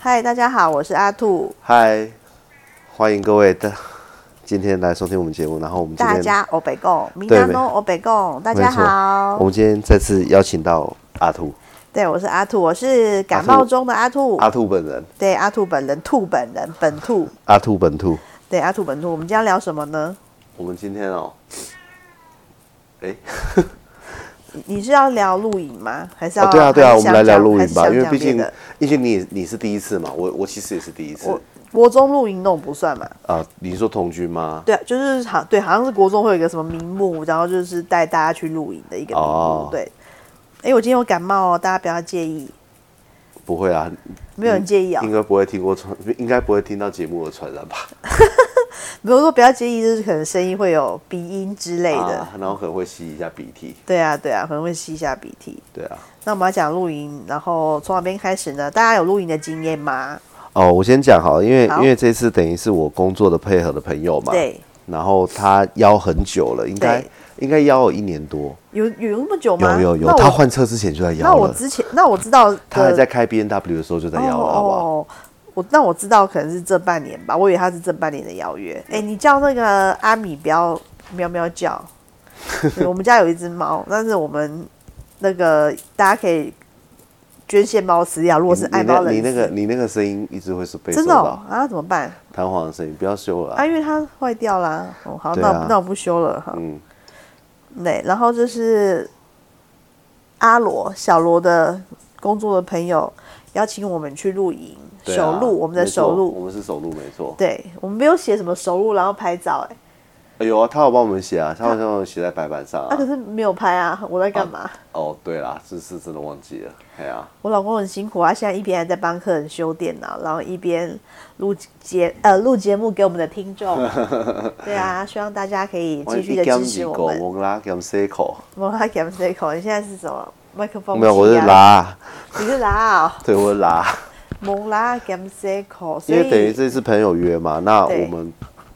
嗨，大家好，我是阿兔。嗨，欢迎各位的今天来收听我们节目。然后我们大家欧北贡，明对没达诺欧北贡，大家好我。们今天再次邀请到阿兔，对，我是阿兔，我是感冒中的阿兔。阿兔本人，对，阿兔本人，兔本人，本兔。阿兔本兔。对，阿兔本兔。我们今天要聊什么呢？我们今天哦，你是要聊露营吗？还是要？哦对啊对啊，我们来聊露营吧，因为毕竟毕竟你你是第一次嘛，我我其实也是第一次我国中露营那种不算嘛。啊。你说同居吗？对啊，就是好对，好像是国中会有一个什么名目，然后就是带大家去露营的一个名目。哦对。哎，我今天有感冒哦，大家不要介意，不会啊，没有人介意啊、应该不会听过传，应该不会听到节目的传染吧？比如说不要介意，就是可能声音会有鼻音之类的。啊，然后可能会吸一下鼻涕。对啊，对啊，可能会吸一下鼻涕。对啊。那我们要讲露营，然后从哪边开始呢？大家有露营的经验吗？哦，我先讲好了，因为好因为这次等于是我工作的配合的朋友嘛，对，然后他邀很久了，应该应该邀了一年多，有有那么久吗？有有有他换车之前就在那邀了，我之前，那我知道他还在开 B N W 的时候就在邀了，好不好？哦，我那我知道可能是这半年吧，我以为他是这半年的邀约。哎，你叫那个阿米不要喵喵叫，对我们家有一只猫，但是我们那个大家可以捐献猫饲料，如果是爱猫人士，你那个你那个声音一直会是被真的哦啊怎么办？弹簧的声音，不要修了啊、啊，因为它坏掉啦。哦，好，那那我不修了哈。嗯，对，然后就是阿罗小罗的工作的朋友邀请我们去露营，对啊，我们的手录。我们是手录，没错。对，我们没有写什么手录，然后拍照、哎，哎有啊，他有帮我们写啊，他好像有写在白板上啊，啊可。是没有拍啊，我在干嘛？哦，对啦，是是真的忘记了，哎呀、我老公很辛苦啊，现在一边还在帮客人修电脑，然后一边录节呃录节目给我们的听众。对啊，希望大家可以继续的支持我们。蒙拉 gam C 口，摩拉 Cam C 口，你现在是什么麦克风？没有，我是，拉，你是拉啊、对，我是拉。蒙拉 Cam C 口，因为等于这次朋友约嘛，那我们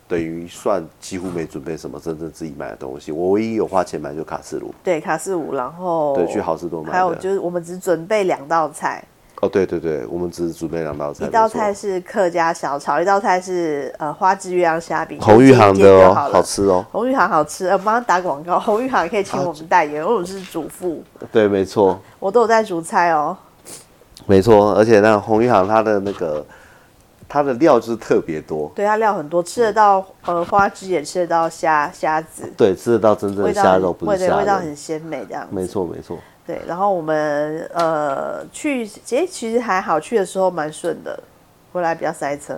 等于算几乎没准备什么真正自己买的东西。我唯一有花钱买就卡式炉，对卡式舞，然后对，去好事多买。还有就是我们只准备两道菜，哦，对对对，我们只是准备两道菜，一道菜是客家小炒，一道菜是呃花枝月亮虾饼，红玉行的哦，好吃哦。红玉行好吃，呃，帮他打广告。红玉行可以请我们代言，因为我是主妇，对，没错，我都有在煮菜哦。没错，而且那个红玉行它的那个它的料就是特别多，对，它料很多，吃得到呃花枝，也吃得到虾虾子，对，吃得到真正的虾肉，不味是虾仁对味道很。鲜美这样子。没错没错，对，然后我们呃去，其实其实还好，去的时候蛮顺的，回来比较塞车。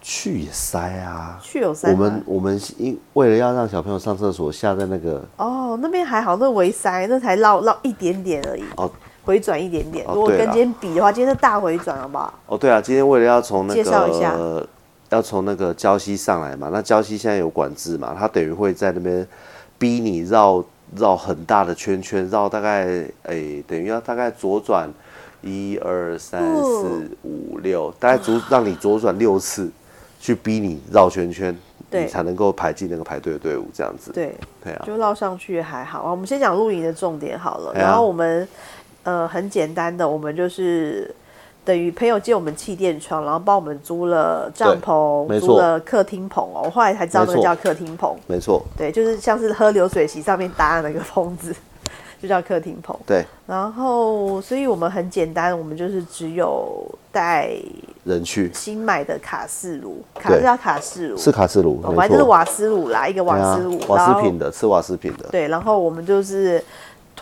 去也塞啊。去有塞我们我们因为了要让小朋友上厕所，下在那个哦，那边还好，那围塞那才绕绕一点点而已，哦回转一点点。如果跟今天比的话，今天是大回转，好不好？哦，对啊，今天为了要从那介绍一下个要从那个礁溪上来嘛，那礁溪现在有管制嘛，它等于会在那边逼你绕绕很大的圈圈，绕大概诶、等于要大概左转一二三哦四五六，大概左让你左转六次，去逼你绕圈圈，对你才能够排进那个排队的队伍，这样子。对，对啊，就绕上去也还好啊。我们先讲露营的重点好了，然后我们呃很简单的，我们就是等于朋友借我们气垫床，然后帮我们租了帐篷，租了客厅棚哦。我后来才知道那个叫客厅棚，没错，对，就是像是喝流水席上面搭的那个棚子，就叫客厅棚。对，然后，所以我们很简单，我们就是只有带人去。新买的卡式炉，卡对是叫卡式炉，是卡式炉，反正就是瓦斯炉啦，一个瓦斯炉，瓦斯品的，吃瓦斯品的，对，然后我们就是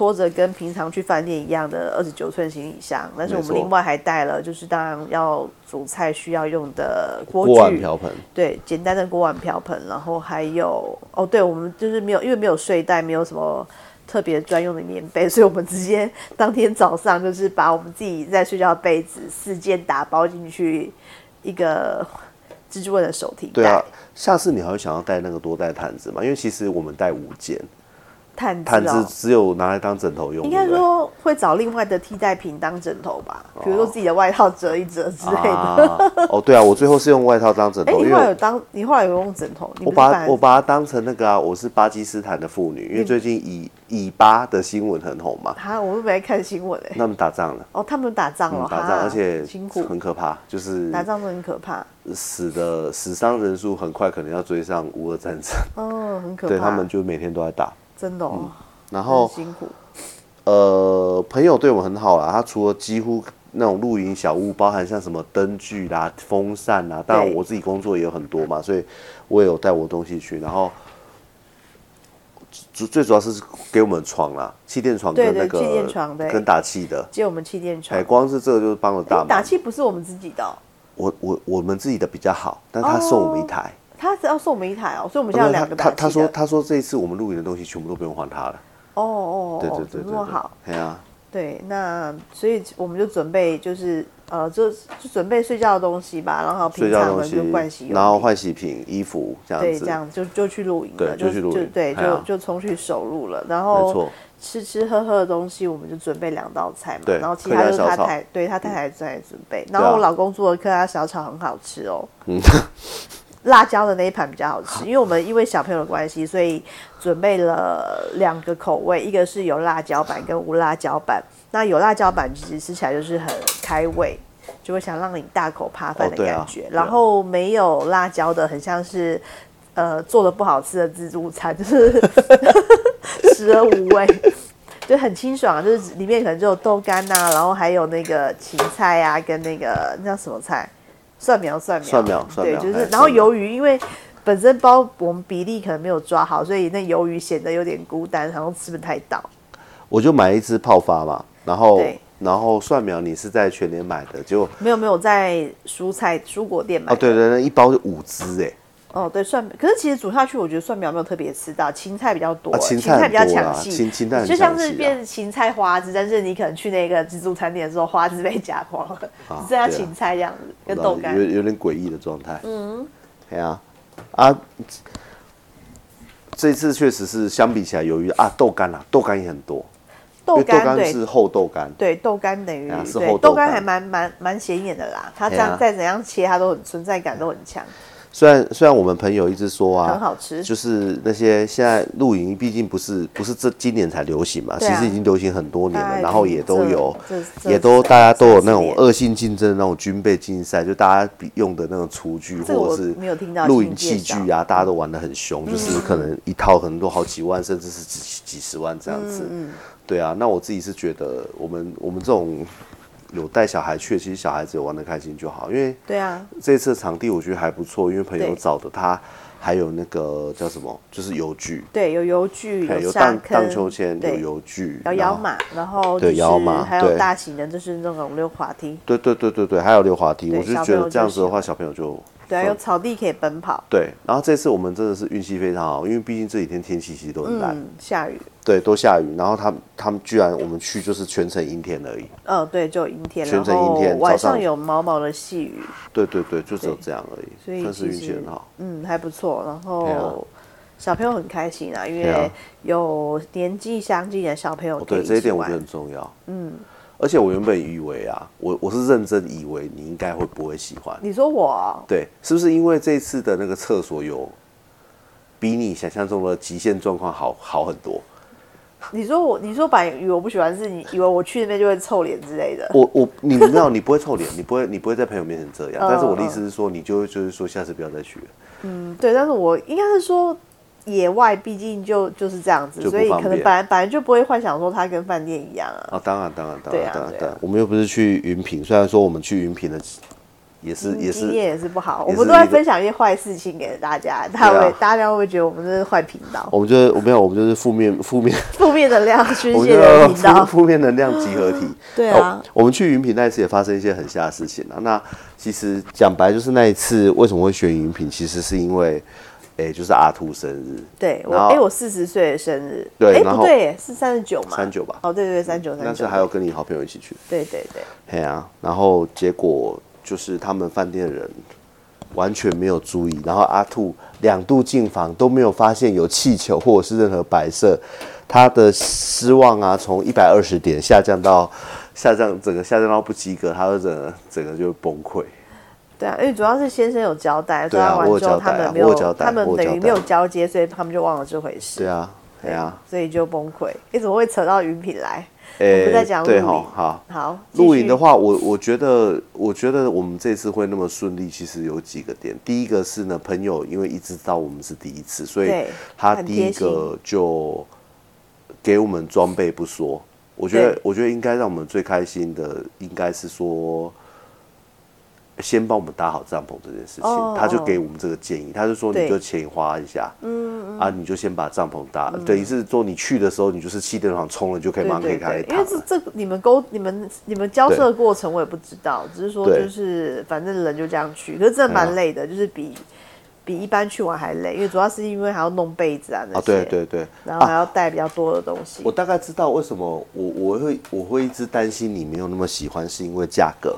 拖着跟平常去饭店一样的二十九寸行李箱，但是我们另外还带了，就是当然要煮菜需要用的锅锅碗具，瓢盆，对，简单的锅碗瓢盆，然后还有哦，对，我们就是没有，因为没有睡袋，没有什么特别专用的棉被，所以我们直接当天早上就是把我们自己在睡觉的被子四件打包进去一个蜘蛛人的手提袋。对啊，下次你还会想要带那个多带毯子吗？因为其实我们带五件，毯毯子哦，只有拿来当枕头用，应该说会找另外的替代品当枕头吧，比如说自己的外套折一折之类的。啊，哦，对啊，我最后是用外套当枕哎、头，你因为后来有当，你后来有用枕头？我把我把它当成那个啊，我是巴基斯坦的妇女，因为最近以以巴的新闻很红嘛，哈，我都没在看新闻哎、那么打仗了，哦，他们打仗了，嗯，打仗，而且辛苦，很可怕，就是打仗都很可怕，死的死伤人数很快可能要追上乌俄战争，哦，很可怕。对他们就每天都在打，真的哦，然后很辛苦。呃，朋友对我们很好啦。他除了几乎那种露营小物，包含像什么灯具啦、风扇啦，当然我自己工作也有很多嘛，所以我也有带我东西去。然后主最主要是给我们床啦，气垫床跟那个气垫床对跟打气的，借我们气垫床哎，，光是这个就是帮了大忙打。气不是我们自己的哦、我我我们自己的比较好，但他送我们一台。他只要送我们一台哦，所以我们现在有两个打气的。他他说他说这一次我们露营的东西全部都不用还他了。哦哦哦，对对怎对对对么那么好？，对啊，对，那所以我们就准备就是呃，就就准备睡觉的东西吧，然后平常的觉的东西就盥洗，然后换洗品、衣服这样对，子这。样就就去露营对了，就去露营对，就就冲去首路了。然没后错，吃吃喝喝的东西，我们就准备两道菜嘛，然后其他就是他太对他太太在准备。然后我老公做的客家小炒很好吃哦，嗯辣椒的那一盘比较好吃，因为我们因为小朋友的关系，所以准备了两个口味，一个是有辣椒版跟无辣椒版。那有辣椒版其实吃起来就是很开胃，就会想让你大口扒饭的感觉。然后没有辣椒的，很像是呃做的不好吃的自助餐，就是 食而无味。就很清爽，就是里面可能就有豆干呐、然后还有那个芹菜啊，跟那个那叫什么菜，蒜苗，蒜苗，蒜苗蒜对，苗就是然后鱿鱼，因为本身包我们比例可能没有抓好，所以那鱿鱼显得有点孤单，好像吃不太到。我就买一只泡发嘛，然后对然后蒜苗你是在全年买的，结果没有没有在蔬菜蔬果店买哦的。对对那，一包就五只哎，哦对蒜，可是其实煮下去，我觉得蒜苗没有特别吃到，芹菜比较多，啊芹菜比较菜很多啦抢戏，芹芹菜很就像是变芹菜花枝，但是你可能去那个自助餐店的时候，花枝被夹光了，啊只剩下芹菜这样子，跟豆干有。有点诡异的状态。嗯，对啊，啊，这次确实是相比起来，由于啊豆干啊，豆干也很多，豆干对是厚豆干，对豆干等于是厚豆干还蛮蛮蛮显眼的啦，它这样再怎样切，它都很存在感都很强，虽然虽然我们朋友一直说啊，很好吃。就是那些现在露营，毕竟不是不是这今年才流行嘛，啊。其实已经流行很多年了，然后也都有，也都大家都有那种恶性竞争的那种军备竞赛，就大家比用的那种厨具或者是露营器具啊，大家都玩的很凶，就是可能一套可能都好几万，甚至是几几十万这样子。对啊，那我自己是觉得，我们我们这种有带小孩去，其实小孩子有玩的开心就好，因为对啊，这次的场地我觉得还不错，因为朋友找的他还有那个叫什么，就是游具，对，有油具，哎有沙荡荡，秋千，有对游具，摇摇马，然后就是对摇马还有大型的，就是那种溜滑梯，对对对对对，还有溜滑梯，我就小朋友觉得这样子的话，小朋友就对有草地可以奔跑，对。然后这次我们真的是运气非常好，因为毕竟这几天天气其实都很烂，嗯，下雨，对，都下雨。然后他们他们居然我们去就是全程阴天而已，嗯，对，就有阴天，全程阴天晚上上有毛毛的细雨，对对对，就只有这样而已所以已，算是运气很好。嗯，还不错。然后小朋友很开心啊，因为有年纪相近的小朋友对这一点我觉得很重要。嗯，而且我原本以为啊，我我是认真以为你应该会不会喜欢，你说我哦对，是不是因为这次的那个厕所有比你想象中的极限状况好好很多？你说我，你说把以为我不喜欢，是你以为我去那边就会臭脸之类的。我我你知道，你不会臭脸，你不会你不会在朋友面前这样。嗯但是我的意思是说，你就就是说下次不要再去了。嗯，对，但是我应该是说，野外毕竟就就是这样子，所以可能本来本来就不会幻想说它跟饭店一样啊。啊，当然当然当然当然我们又不是去云品，虽然说我们去云品的也是也是嗯经验也是不好，我们都在分享一些坏事情给大家，大家会、啊大家会不会觉得我们这是坏频道，我们就是我没有，我们就是负面负面，负面能量宣 我们泄就的频道？负负面能量集合体。对啊哦，我们去云品那一次也发生一些很吓的事情啊。那其实讲白就是那一次为什么会选云品，其实是因为，哎，就是阿兔生日，对我，哎、我四十岁的生日，哎、对然后不对，是三十九嘛？三九吧哦，对对对，三九三九。但是还有跟你好朋友一起去。对对对，嘿啊，然后结果就是他们饭店人完全没有注意，然后阿兔两度进房都没有发现有气球或者是任何摆设，他的失望啊，从一百二十点下降到下降，整个下降到不及格，他的整个整个就崩溃。对啊，因为主要是先生有交代，对啊抓完之后他们没有，交代他们等于没有交接，所以他们就忘了这回事。对啊，对啊，所以就崩溃。你怎么会扯到云品来？诶我们在讲对哈好。好，露营的话，我我觉得，我觉得我们这次会那么顺利，其实有几个点。第一个是呢，朋友因为一直知道我们是第一次，所以他第一个就给我们装备不说。我觉得，我觉得应该让我们最开心的，应该是说，先帮我们搭好帐篷这件事情。哦他就给我们这个建议，他就说你就钱花一下，嗯啊，你就先把帐篷搭，等于是说你去的时候，你就是气垫床冲了，就可以对马上可以开因为这这你们沟你们你们交涉的过程我也不知道，只是说就是反正人就这样去，可是真的蛮累的，就是比比一般去玩还累，因为主要是因为还要弄被子啊那啊，些，对对对，然后还要带比较多的东西。我大概知道为什么我我会我会一直担心你没有那么喜欢，是因为价格。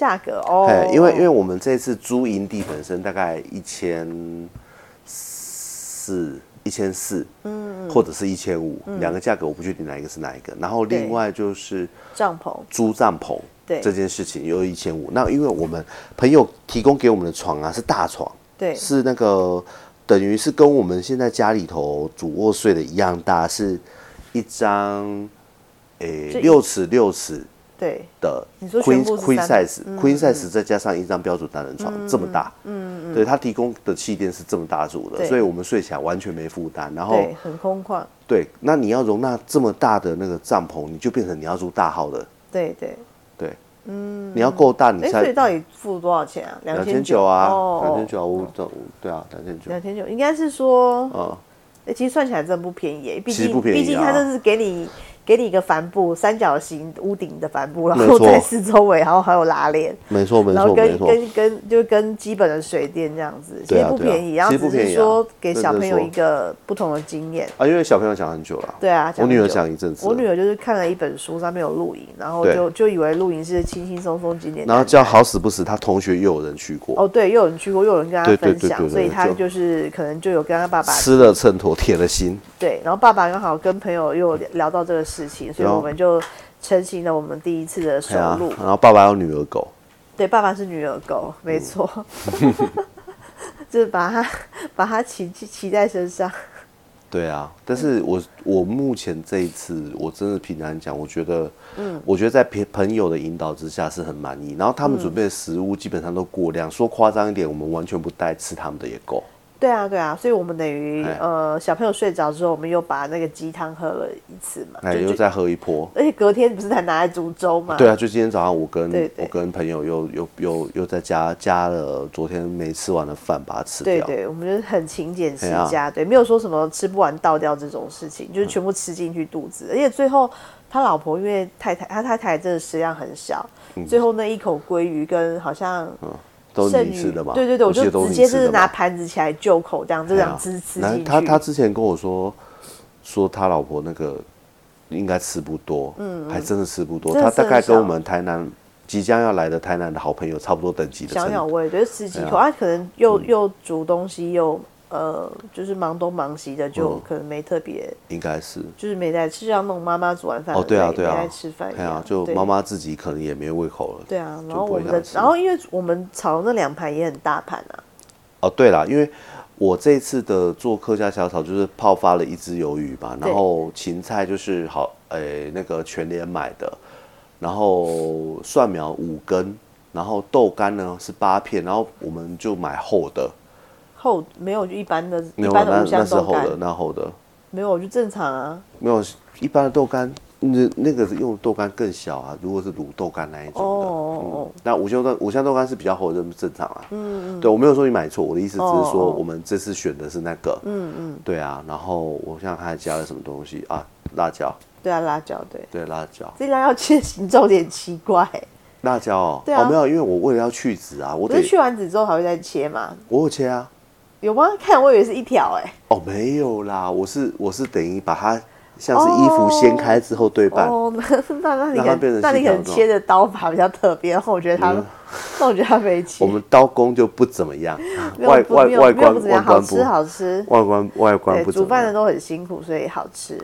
价格哦。哎，，因为因为我们这次租营地本身大概一千四一千四，嗯，或者是一千五，两个价格我不确定哪一个是哪一个。然后另外就是帐篷。租帐篷，对。这件事情又一千五。那因为我们朋友提供给我们的床啊是大床，对。是那个等于是跟我们现在家里头主卧睡的一样大，是一张诶六尺六尺对。的你说 queen 全部是 queen size、queen size 再加上一张标准单人床、这么大，嗯嗯，对，它提供的气垫是这么大组的，所以我们睡起来完全没负担。然后对，很空旷，对，那你要容纳这么大的那个帐篷，你就变成你要住大号的，对对。对，嗯，你要够大，你哎，才所以到底付多少钱啊？两千千九啊，哦，两千九啊，我这对啊，两千九，两千九，应该是说，嗯，欸其实算起来真的不便宜耶，毕竟其实不便宜啊。毕竟它这是给你给你一个帆布，三角形屋顶的帆布，然后在四周围，然后还有拉链，没错没错然后跟跟跟就跟基本的水电这样子，其实不便宜，然后只是说给小朋友一个不同的经验。啊，因为小朋友想很久了，对啊，我女儿很久讲一阵子，我女儿就是看了一本书，上面有露营，然后就就以为露营是轻轻松松景点，然后叫好死不死，她同学又有人去过，哦，对，又有人去过，又有人跟他对对分享，所以他就就是可能就有跟他爸爸吃了秤砣铁了心，对，然后爸爸刚好跟朋友又聊到这个事情，所以我们就成型了我们第一次的收入啊。，然后爸爸有女儿狗，对，爸爸是女儿狗，没错，就是把它把它骑骑骑在身上。对啊，但是我我目前这一次，我真的平常讲，我觉得，嗯，我觉得在朋朋友的引导之下是很满意。然后他们准备的食物基本上都过量，说夸张一点，我们完全不带吃他们的也够。对啊，对啊，所以我们等于哎呃小朋友睡着之后，我们又把那个鸡汤喝了一次嘛，哎，就就又再喝一波。而且隔天不是才拿来煮粥嘛？对啊，就今天早上我跟我跟朋友又又又又在家加了昨天没吃完的饭，把它吃掉。对对，我们就是很勤俭持家，对，没有说什么吃不完倒掉这种事情，就是全部吃进去肚子。而且最后他老婆因为太太他太太真的食量很小，嗯最后那一口鲑鱼跟好像都是剩余你吃的嘛？对对对，我就直接是拿盘子起来就口这样，就这样吃吃然后进去。他他之前跟我说，说他老婆那个应该吃不多，嗯，还真的吃不多。他大概跟我们台南即将要来的台南的好朋友差不多等级的小鸟程度。胃，对，吃几口，哎他可能又又煮东西又呃，就是忙东忙西的，就嗯。可能没特别，应该是。就是没在吃，像那种妈妈煮完饭哦，对啊对啊。没在吃饭对啊，，就妈妈自己可能也没胃口了。对啊，然后我们的，然后因为我们炒的那两盘也很大盘啊，哦，对啦，因为我这次的做客家小炒就是泡发了一只鱿鱼嘛，然后芹菜就是好，诶、那个全联买的，然后蒜苗五根，然后豆干呢是八片，然后我们就买厚的，厚没有就一般的，一般的五那那香豆干。是厚的，，那厚的。没有就正常啊。没有一般的豆干。那那个是用豆干更小啊，如果是卤豆干那一种的，哦哦那五香豆五香豆干是比较厚的，这正常啊。嗯嗯，对我没有说你买错，我的意思只是说我们这次选的是那个。嗯嗯，对啊，然后我想他还加了什么东西？啊？辣椒，对啊，辣椒对，对辣椒，这辣椒切的形状有点奇怪，辣椒哦，对啊。哦没有，因为我为了要去籽啊，我得去完籽之后还会再切嘛？我有切啊，有吗？看我以为是一条哎、哦没有啦，我是我是等于把它像是衣服掀开之后对半，哦，那那那你可让它变成能那你可能切的刀法比较特别，然后我觉得他，那 我觉得他没切我。们刀工就不怎么样。外外外观外观不好吃好吃。外观外观，不煮饭的都很辛苦，所以好吃。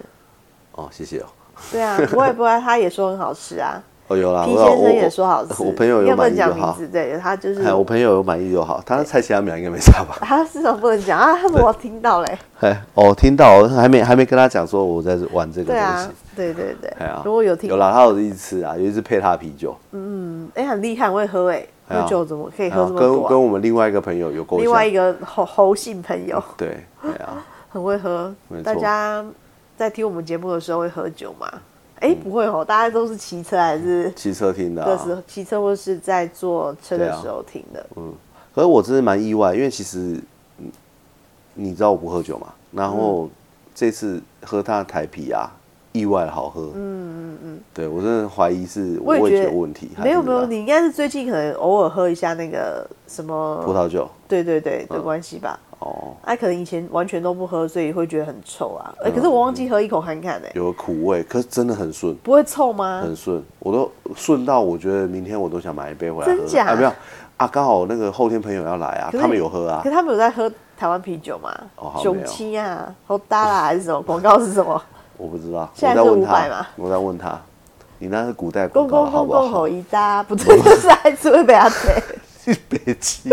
哦，谢谢哦。对啊，不会不会，他也说很好吃啊。哦，有啦，先生也我说好吃。我朋友有满意就好。讲名字，对他就是哎，我朋友有满意就好，他猜其他名应该没差吧？他是什么不能讲啊？他我听到嘞。哎，哦，听到还没还没跟他讲说我在玩这个东对啊西。，对对对哎呀，。如果有听有啦，他有一次啊，有一次配他啤酒，嗯，哎，很厉害，很会喝哎，喝酒怎么可以喝这么？跟跟我们另外一个朋友有过。另外一个猴猴姓朋友对，哎呀，很会喝大家在听我们节目的时候会喝酒吗？哎，不会哦，大家都是骑车还是骑车听的啊。的时候骑车或是在坐车的时候听的？嗯可是我真的蛮意外，因为其实，嗯你知道我不喝酒嘛，然后这次喝他的台啤啊，意外好喝。嗯嗯嗯。对我真的怀疑是味我味觉问题，没有没有，你应该是最近可能偶尔喝一下那个什么葡萄酒对对对的关系吧。哦，哎、可能以前完全都不喝，所以会觉得很臭啊。嗯哎、可是我忘记喝一口看看呢、有苦味，可是真的很顺，不会臭吗？很顺，我都顺到我觉得明天我都想买一杯回来喝。真假啊，没有啊，刚好那个后天朋友要来啊，他们有喝啊可。是他们有在喝台湾啤酒吗？哦好雄七啊，好大啦还是什么？广告是什么？我不知道，现在是我在问500嘛他，我在问他，你那是古代广公告公公公好不好吼？一扎，不对，就是还是会被他逮，别急，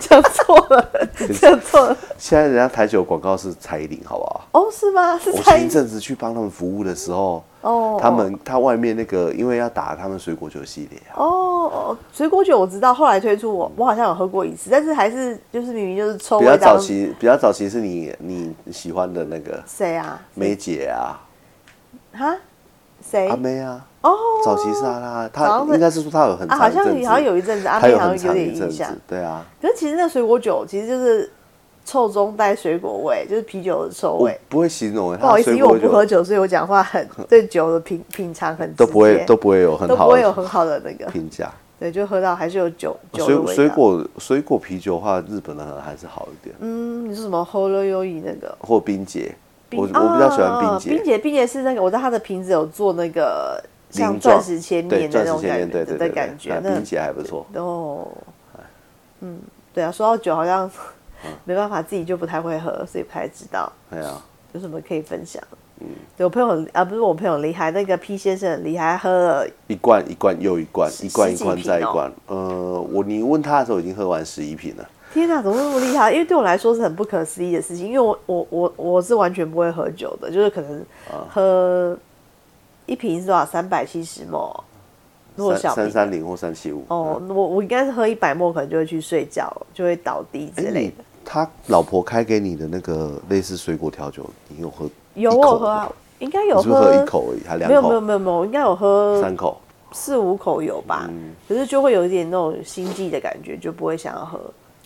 讲错了，讲错了。现在人家台球广告是蔡依林，好不好？哦，是吗？是我蔡前一阵子去帮他们服务的时候，哦，他们他外面那个因为要打他们水果酒系列啊，哦哦，水果酒我知道，后来推出我我好像有喝过一次，但是还是就是明明就是臭比较早。期比较早期是你你喜欢的那个。谁啊？梅姐啊，哈？谁？阿？妹啊，哦，早期是啊，他好他应该是说他有很啊，好像好像有一阵子阿妹好像有一阵子点印象，，对啊，可是其实那水果酒其实就是臭中带水果味，就是啤酒的臭味。不会形容欸，不好意思，因为我不喝酒，所以我讲话很对酒的品品尝很都不会都不会有很都好的不会有很好的那个，评价。对，就喝到还是有酒酒的水味道。水果水果啤酒的话，日本的还是好一点，嗯，你是什么 h o l o y o i 那个？或冰姐，我我比较喜欢冰姐，冰姐，冰姐是那个，我知道它的瓶子有做那个像钻石千对年的那种感觉的感觉，冰姐还不错。哦，嗯，对啊，说到酒，好像嗯没办法，自己就不太会喝，所以不太知道哎呀，有什么可以分享。嗯，对我朋友很啊，不是我朋友很厉害，那个 P 先生很厉害，喝了一罐一罐又一罐，一罐一罐再一罐。呃，我你问他的时候已经喝完十一瓶了。天哪，怎么那么厉害？因为对我来说是很不可思议的事情，因为我我我我是完全不会喝酒的，就是可能啊喝一瓶是多少？三百七十沫，如果小三三零或三七五。哦，我我应该是喝一百沫，可能就会去睡觉，就会倒地之类的。他老婆开给你的那个类似水果调酒，你有喝？有我喝啊，应该有喝喝一口而已，还两没有没有口？没有没有，我应该有喝三口。四五口有吧，嗯可是就会有一点那种心悸的感觉，就不会想要喝。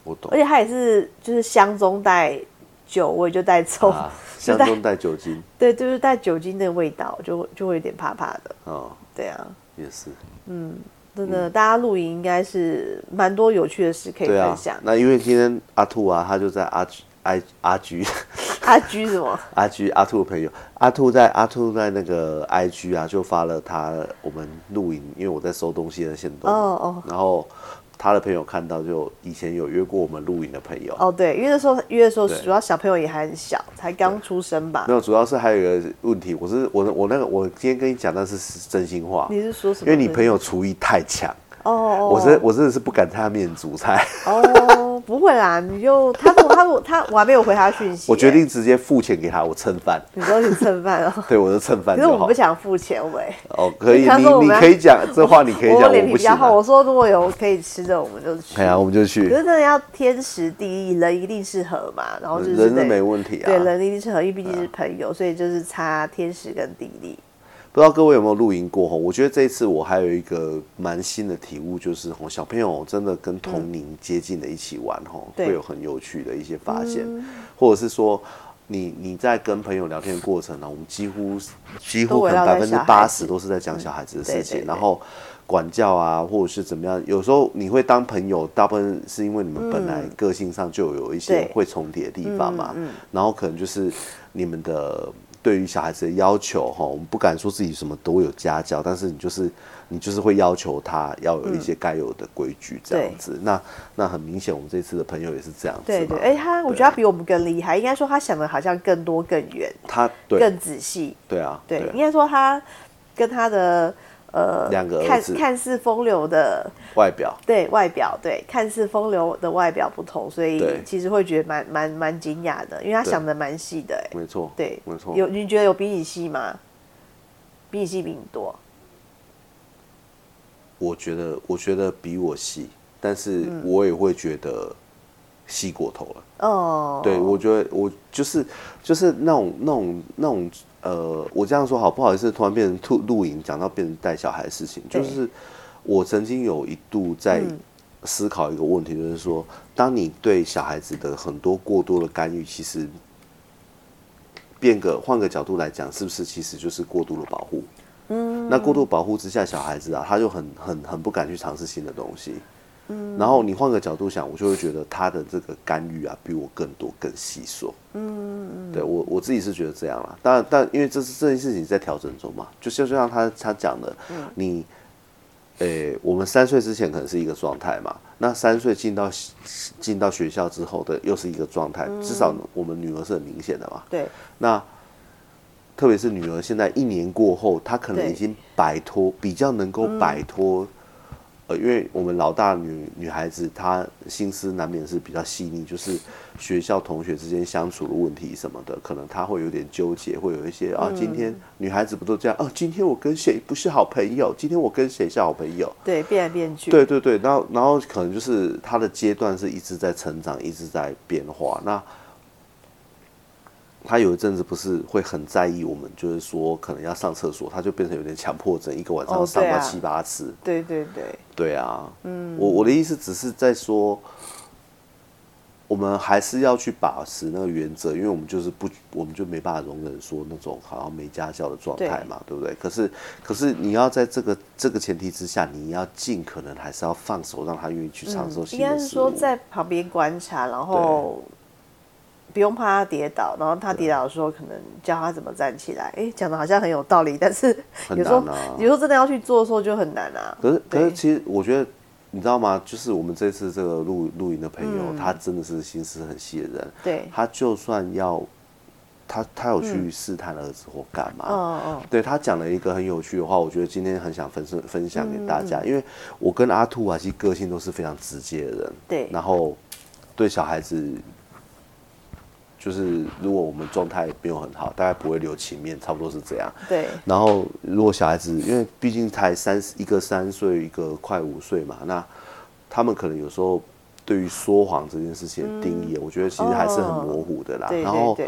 我懂而。且它也是就是香中带酒味，就带臭，香中带酒精。对，就是带酒精的味道，就就会有点怕怕的。哦，对啊，也是。真的，大家露营应该是蛮多有趣的事可以分享。，那因为今天阿兔啊，他就在阿 G 阿阿居 阿居什么？阿居阿兔的朋友，阿兔在阿兔在那个 IG 啊，就发了他我们露营，因为我在收东西的线动，哦哦然后他的朋友看到，就以前有约过我们露营的朋友，哦，对，因为那时候约的时候，对。主要小朋友也还很小，才刚出生吧。没。有，主要是还有一个问题，我是我我那个我今天跟你讲那是真心话，你是说什么？因为你朋友厨艺太强，哦哦，我真我真的是不敢在他面前煮菜，哦，不会啦，你就他如果他如果他我还没有回他讯息耶，我决定直接付钱给他，我蹭饭，你说你蹭饭哦。对，我就蹭饭可是我们不。想付钱喂，哦，可以，你你可以讲 这话，你可以讲，我脸皮比较厚。啊。我说如果有可以吃的，我们就去。哎呀，我们就去可，是真的要天时地利，人一定适合嘛，然后就是得人是没问题啊。对，人一定适合，因为毕竟是朋友，所以就是差天时跟地利。不知道各位有没有露营过吼？我觉得这一次我还有一个蛮新的体悟，就是吼小朋友真的跟同龄接近的一起玩吼，对会有很有趣的一些发现，或者是说。你你在跟朋友聊天的过程呢，我们几乎几乎可能百分之八十都是在讲小孩子的事情，对对对然后管教啊，或者是怎么样。有时候你会当朋友，大部分是因为你们本来个性上就有一些会重叠的地方嘛，然后可能就是你们的对于小孩子的要求哈，我们不敢说自己什么都有家教，但是你就是你就是会要求他要有一些该有的规矩这样子。那那很明显，我们这次的朋友也是这样子。对对，哎，他我觉得他比我们更厉害，应该说他想的好像更多更远，他更仔细。对啊，对，应该说他跟他的。呃，两个看看似风流的外表，对外表，对看似风流的外表不同，所以其实会觉得蛮蛮蛮惊讶的，因为他想的蛮细的，哎，没错，对，没错。有你觉得有比你细吗？比你细比你多？我觉得，我觉得比我细，但是我也会觉得细过头了。哦，对，我觉得我就是就是那种那种那种。呃，我这样说好不好意思？突然变成录录影，讲到变成带小孩的事情，就是我曾经有一度在思考一个问题，就是说，当你对小孩子的很多过多的干预，其实变个换个角度来讲，是不是其实就是过度的保护？嗯，那过度保护之下，小孩子啊，他就很很很不敢去尝试新的东西。然后你换个角度想，我就会觉得他的这个干预啊，比我更多、更细琐。嗯对我我自己是觉得这样啦。但，但因为这是这件事情在调整中嘛，就就像他他讲的，你，诶，我们三岁之前可能是一个状态嘛，那三岁进到进到学校之后的又是一个状态。至少我们女儿是很明显的嘛。对。那特别是女儿，现在一年过后，她可能已经摆脱，比较能够摆脱。呃，因为我们老大女女孩子，她心思难免是比较细腻，就是学校同学之间相处的问题什么的，可能她会有点纠结，会有一些啊，今天女孩子不都这样？哦，今天我跟谁不是好朋友？今天我跟谁是好朋友？对，变来变去。对对对，然后然后可能就是她的阶段是一直在成长，一直在变化。那他有一阵子不是会很在意我们，就是说可能要上厕所，他就变成有点强迫症，一个晚上上到七八次。对对对。对啊，嗯，我我的意思只是在说，我们还是要去把持那个原则，因为我们就是不，我们就没办法容忍说那种好像没家教的状态嘛，对不对？可是可是你要在这个这个前提之下，你要尽可能还是要放手，让他愿意去尝试新的事应该是说在旁边观察，然后。不用怕他跌倒，然后他跌倒的时候，可能教他怎么站起来。哎，讲的好像很有道理，但是有时候有时候真的要去做的时候就很难啊。可是可是，其实我觉得，你知道吗？就是我们这次这个录录影的朋友，他真的是心思很细的人。对，他就算要他他有去试探儿子或干嘛，嗯嗯，对他讲了一个很有趣的话，我觉得今天很想分分分享给大家，因为我跟阿兔啊，其实个性都是非常直接的人。对，然后对小孩子。就是如果我们状态没有很好，大概不会留情面，差不多是这样。对。然后如果小孩子，因为毕竟才三一个三岁，一个快五岁嘛，那他们可能有时候对于说谎这件事情的定义，我觉得其实还是很模糊的啦。对然后，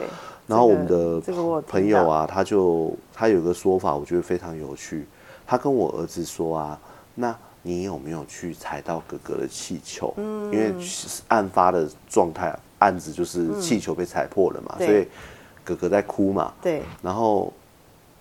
然后我们的朋友啊，他就他有个说法，我觉得非常有趣。他跟我儿子说啊，那你有没有去踩到哥哥的气球？嗯。因为案发的状态。案子就是气球被踩破了嘛，所以哥哥在哭嘛。对。然后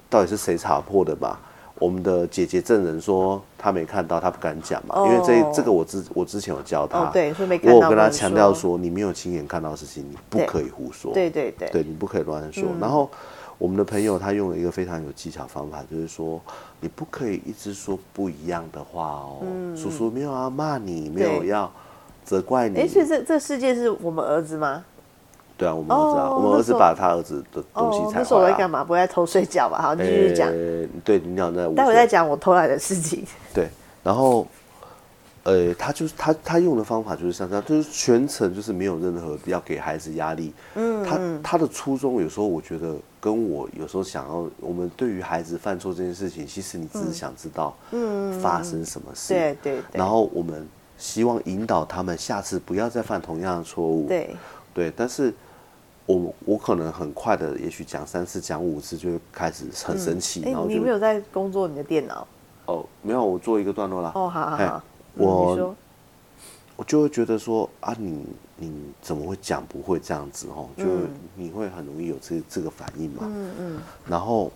到底是谁踩破的嘛？我们的姐姐证人说她没看到，她不敢讲嘛。因为这这个我之我之前有教他，对，没看到。我有跟她强调说，你没有亲眼看到的事情，你不可以胡说。对对对。对你不可以乱说。然后我们的朋友他用了一个非常有技巧方法，就是说你不可以一直说不一样的话哦。叔叔没有要骂你，没有要。责怪你？哎，所以这这世界是我们儿子吗？对啊，我们儿子啊，我们儿子把他儿子的东西踩坏那时候在干嘛？不会在偷睡觉吧？好，继续讲。对，你讲那。待会再讲我偷来的事情。对，然后，呃，他就是他他用的方法就是像这样，就是全程就是没有任何要给孩子压力。嗯。他他的初衷有时候我觉得跟我有时候想要，我们对于孩子犯错这件事情，其实你只是想知道，嗯，发生什么事。对对。然后我们。希望引导他们下次不要再犯同样的错误。对，对，但是我我可能很快的，也许讲三次、讲五次就开始很生气。然后你没有在工作你的电脑？哦，没有，我做一个段落啦。哦，好好好，我我就会觉得说啊，你你怎么会讲不会这样子哦？就你会很容易有这这个反应嘛。嗯嗯。然后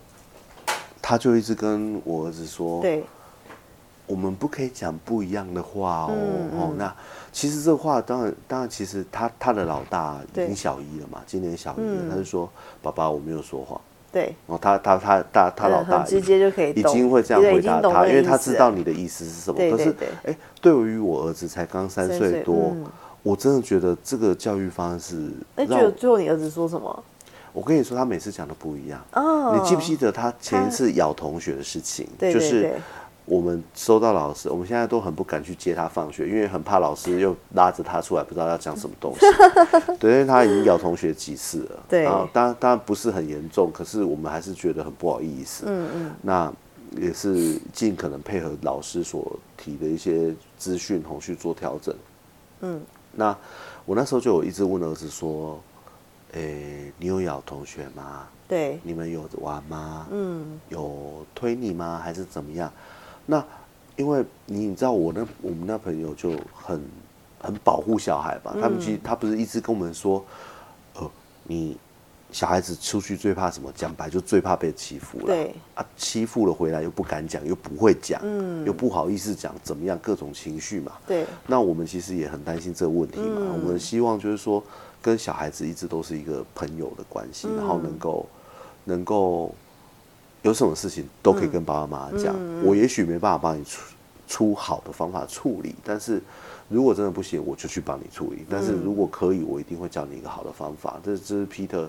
他就一直跟我儿子说。对。我们不可以讲不一样的话哦。哦，那其实这话当然，当然，其实他他的老大已经小一了嘛，今年小一了。他就说：“爸爸，我没有说谎。”对，哦，他他他他他老大直接就可以已经会这样回答他，因为他知道你的意思是什么。可是哎，对于我儿子才刚三三岁岁多嗯，我真的觉得这个教育方式那，最后最后你儿子说什么？我跟你说，他每次讲的不一样。哦，你记不记得他前一次咬同学的事情？对就是我们收到老师，我们现在都很不敢去接他放学，因为很怕老师又拉着他出来，不知道要讲什么东西。对，因为他已经咬同学几次了。对啊，当然当然不是很严重，可是我们还是觉得很不好意思。嗯嗯，那也是尽可能配合老师所提的一些资讯，后去做调整。嗯，那我那时候就有一直问儿子说：“诶、你有咬同学吗？对，你们有玩吗？嗯有推你吗？还是怎么样？”那因为你你知道我那我们那朋友就很很保护小孩吧，他们其实他不是一直跟我们说，呃，你小孩子出去最怕什么？讲白就最怕被欺负了。对啊，欺负了回来又不敢讲，又不会讲，嗯又不好意思讲，怎么样？各种情绪嘛。对，那我们其实也很担心这个问题嘛。嗯我们希望就是说，跟小孩子一直都是一个朋友的关系，然后能够能够有什么事情都可以跟爸爸妈妈讲。我也许没办法帮你出出好的方法处理，但是如果真的不行，我就去帮你处理。但是如果可以，我一定会教你一个好的方法。这这是 Peter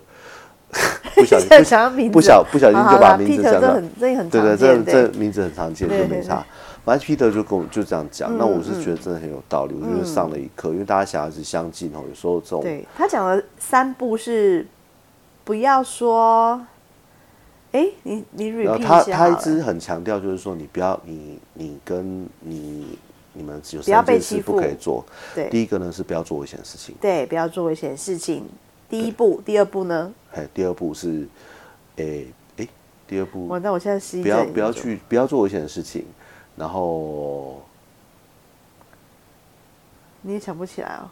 不小心现在想要名字不小不小心就把名字讲了对对，这这名字很常见，就没差。反正 Peter 就跟我就这样讲，那我是嗯觉得真的很有道理，我觉得上了一课，因为大家小孩子相近哦，有时候这种对他讲的三步是不要说，哎，你你 repeat 他他一直很强调，就是说你不要你你跟你你们有不要三件事被欺负不可以做。对第一个呢是不要做危险的事情，对，不要做危险的事情。第一步，第二步呢？哎，第二步是，哎哎，第二步哇，那我现在失忆不要不要去不要做危险的事情，然后你也想不起来哦。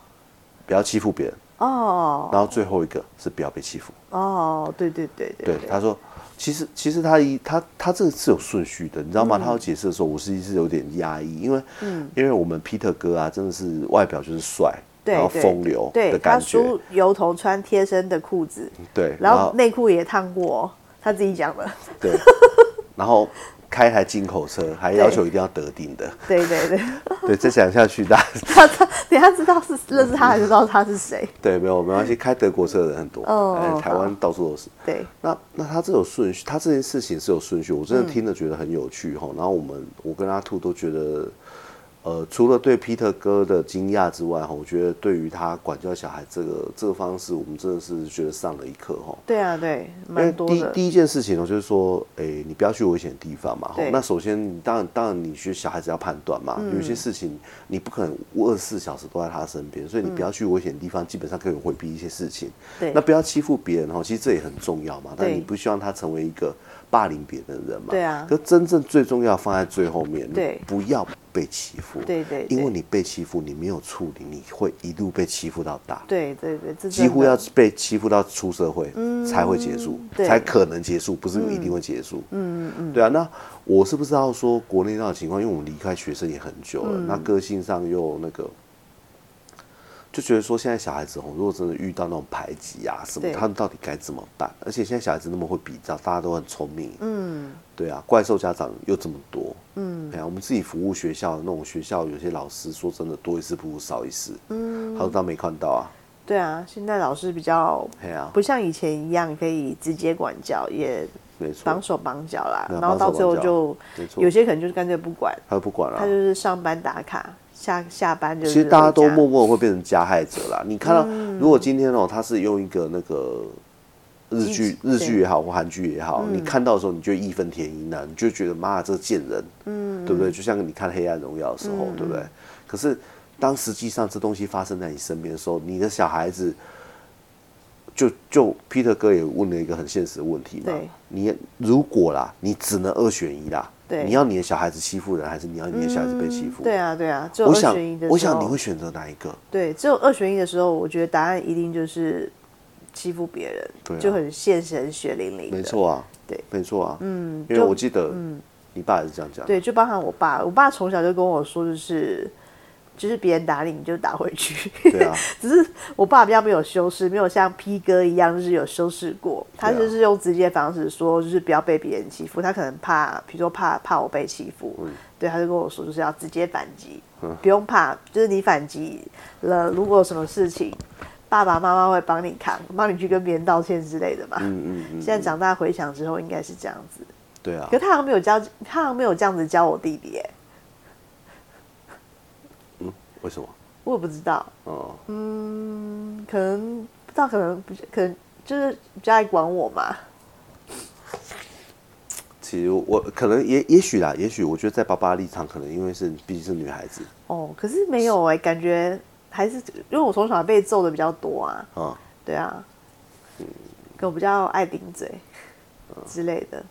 不要欺负别人，哦然后最后一个是不要被欺负。哦，对对对对，他说，其实其实他一他他这个是有顺序的，你知道吗？他要解释的时候，我实际是有点压抑，因为嗯因为我们 Peter 哥啊，真的是外表就是帅，对然后对风流的感觉，梳油头，穿贴身的裤子，对，然后内裤也烫过哦，他自己讲的。对，然后开台进口车，还要求一定要得定的，对对对，对，再讲下去，大家 他他等下知道是认识他，还是知道他是谁？对没有没关系，开德国车的人很多，哦哎，台湾到处都是。对，那那他这有顺序，他这件事情是有顺序，我嗯真的听了觉得很有趣哈、然后我们我跟阿兔都觉得，呃，除了对 Peter 哥的惊讶之外哈，我觉得对于他管教小孩这个这个方式，我们真的是觉得上了一课哈。对啊，对，因为蛮多的。第一第一件事情呢，就是说，诶、你不要去危险的地方嘛。哈那首先，你当然当然，你学小孩子要判断嘛。嗯有些事情你不可能二十四小时都在他身边，所以你不要去危险的地方，基本上可以回避一些事情。嗯对那不要欺负别人哈，其实这也很重要嘛。但你不希望他成为一个霸凌别人的人嘛。对啊可真正最重要放在最后面，对不要被欺负。对对对因为你被欺负，你没有处理，你会一路被欺负到大。对对对，几乎要被欺负到出社会、才会结束，才可能结束，不是一定会结束。嗯嗯嗯，对啊。那我是不知道说国内那种情况，因为我们离开学生也很久了，那个性上又那个，就觉得说现在小孩子哦，如果真的遇到那种排挤啊什么，他们到底该怎么办？而且现在小孩子那么会比较，大家都很聪明，嗯。对啊，怪兽家长又这么多，嗯，哎呀，我们自己服务学校那种学校，有些老师说真的多一事不如少一事，嗯，他说他没看到啊，对啊，现在老师比较不像以前一样可以直接管教，也绑手绑脚啦，然后到最后就有些可能就是干脆不管，他就不管了、他就是上班打卡，下下班就是其实大家都默默会变成加害者啦。你看到，嗯如果今天哦，他是用一个那个日剧、日剧也好或韩剧也好，你看到的时候，你就义愤填膺了，你就觉得妈，这个贱人，嗯，对不对？就像你看《黑暗荣耀》的时嗯候，对不对？可是当实际上这东西发生在你身边的时候，你的小孩子。就就 Peter 哥也问了一个很现实的问题嘛，你如果啦，你只能二选一啦，对。你要你的小孩子欺负人，还是你要你的小孩子被欺负？对啊对啊，只有二选一的时候，我想你会选择哪一个？对，只有二选一的时候，我觉得答案一定就是欺负别人，对啊。就很现实、很血淋淋。没错啊，对，没错啊，嗯，因为就我记得，嗯。你爸也是这样讲，对，就包含我爸，我爸从小就跟我说，就是就是别人打你，你就打回去。对啊，只是我爸比较没有修饰，没有像 P 哥一样就是有修饰过。他就是用直接方式说，就是不要被别人欺负。他可能怕，比如说怕怕我被欺负，嗯对，他就跟我说，就是要直接反击，不用怕，就是你反击了，如果有什么事情，爸爸妈妈会帮你扛，帮你去跟别人道歉之类的嘛。嗯嗯嗯，现在长大回想之后，应该是这样子。对啊可，他好像没有教，他好像没有这样子教我弟弟，哎，为什么？我也不知道。哦，嗯，可能不知道，可能不是，可能就是比较爱管我嘛。其实我可能也也许啦，也许我觉得在爸爸的立场，可能因为是毕竟是女孩子哦，可是没有哎、感觉还是因为我从小被揍的比较多啊，啊，对啊，可我比较爱顶嘴之类的。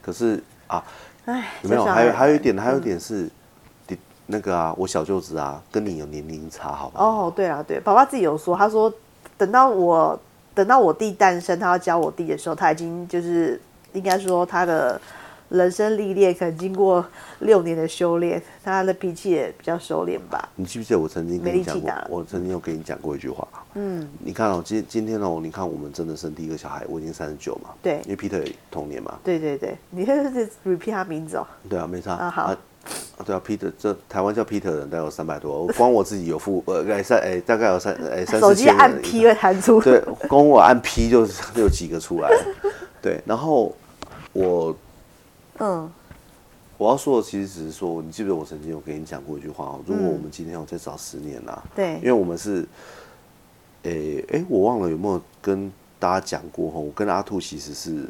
可是啊，哎，没有，还有还有一点，还有一点是，你那个啊，我小舅子啊，跟你有年龄差，好吧？哦，对啊，对，爸爸自己有说，他说等到我等到我弟诞生，他要教我弟的时候，他已经就是应该说他的人生历练，可能经过六年的修炼，他的脾气也比较收敛吧。你记不记得我曾经跟你讲过？我曾经有跟你讲过一句话。嗯，你看哦，今今天哦，你看我们真的生第一个小孩，我已经三十九嘛。对因为 Peter 也同年嘛。对对对，你这是 repeat 他名字哦。对啊，没差啊好啊，对啊，Peter 这台湾叫 Peter 的人大概有三百多，光我自己有付呃哎三哎大概有三哎三手机按 P 会弹出。对，光我按 P 就就有几个出来了。对，然后我嗯，我要说的其实只是说，你记不记得我曾经有跟你讲过一句话哦？如果我们今天要再找十年啦、对因为我们是，诶、诶、我忘了有没有跟大家讲过哈？我跟阿兔其实是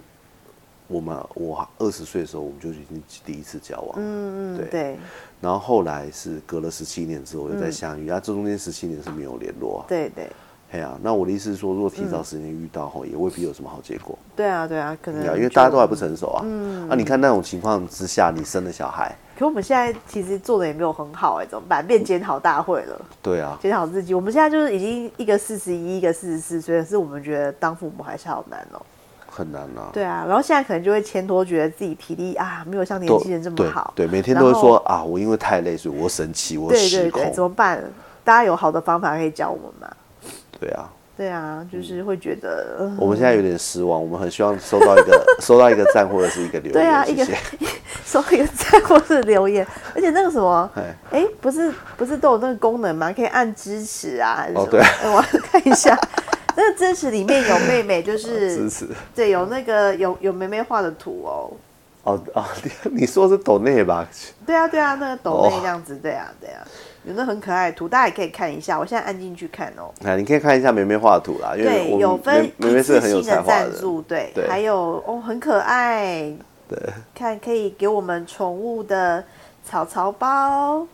我们我二十岁的时候，我们就已经第一次交往，嗯嗯，对对然后后来是隔了十七年之后又再相遇，啊，这中间十七年是没有联络啊。对对哎呀、那我的意思是说，如果提早十年遇到吼，也未必有什么好结果。对啊对啊，可能啊，因为大家都还不成熟啊。嗯。啊，你看那种情况之下，你生了小孩，可我们现在其实做的也没有很好哎、怎么办？变检讨大会了，对啊，检讨自己。我们现在就是已经一个四十一，一个四十四岁，可是我们觉得当父母还是好难哦、很难啊。对啊，然后现在可能就会牵拖，觉得自己体力啊没有像年都轻人这么好。对，每天都会说啊，我因为太累，所以我生气，我对失控。对对，怎么办？大家有好的方法可以教我们吗？对啊，对啊，就是会觉得，呃我们现在有点失望，我们很希望收到一个 收到一个赞或者是一个留言，对啊，一个。收一个赞或是留言，而且那个什么哎，哎，不是不是都有那个功能吗？可以按支持啊，还是什么？哦对哎我要看一下，那个支持里面有妹妹，就 是支持对，有那个有有妹妹画的图哦。哦哦，你 你说是抖内吧？对啊对啊，那个抖哦妹这样子，对啊对啊，有那很可爱的图，大家也可以看一下。我现在按进去看哦。哎，你可以看一下梅梅画的图啦，因为对，有分梅梅梅一次是很的才华的。赞助，对，对还有哦，很可爱，对，看可以给我们宠物的草草包，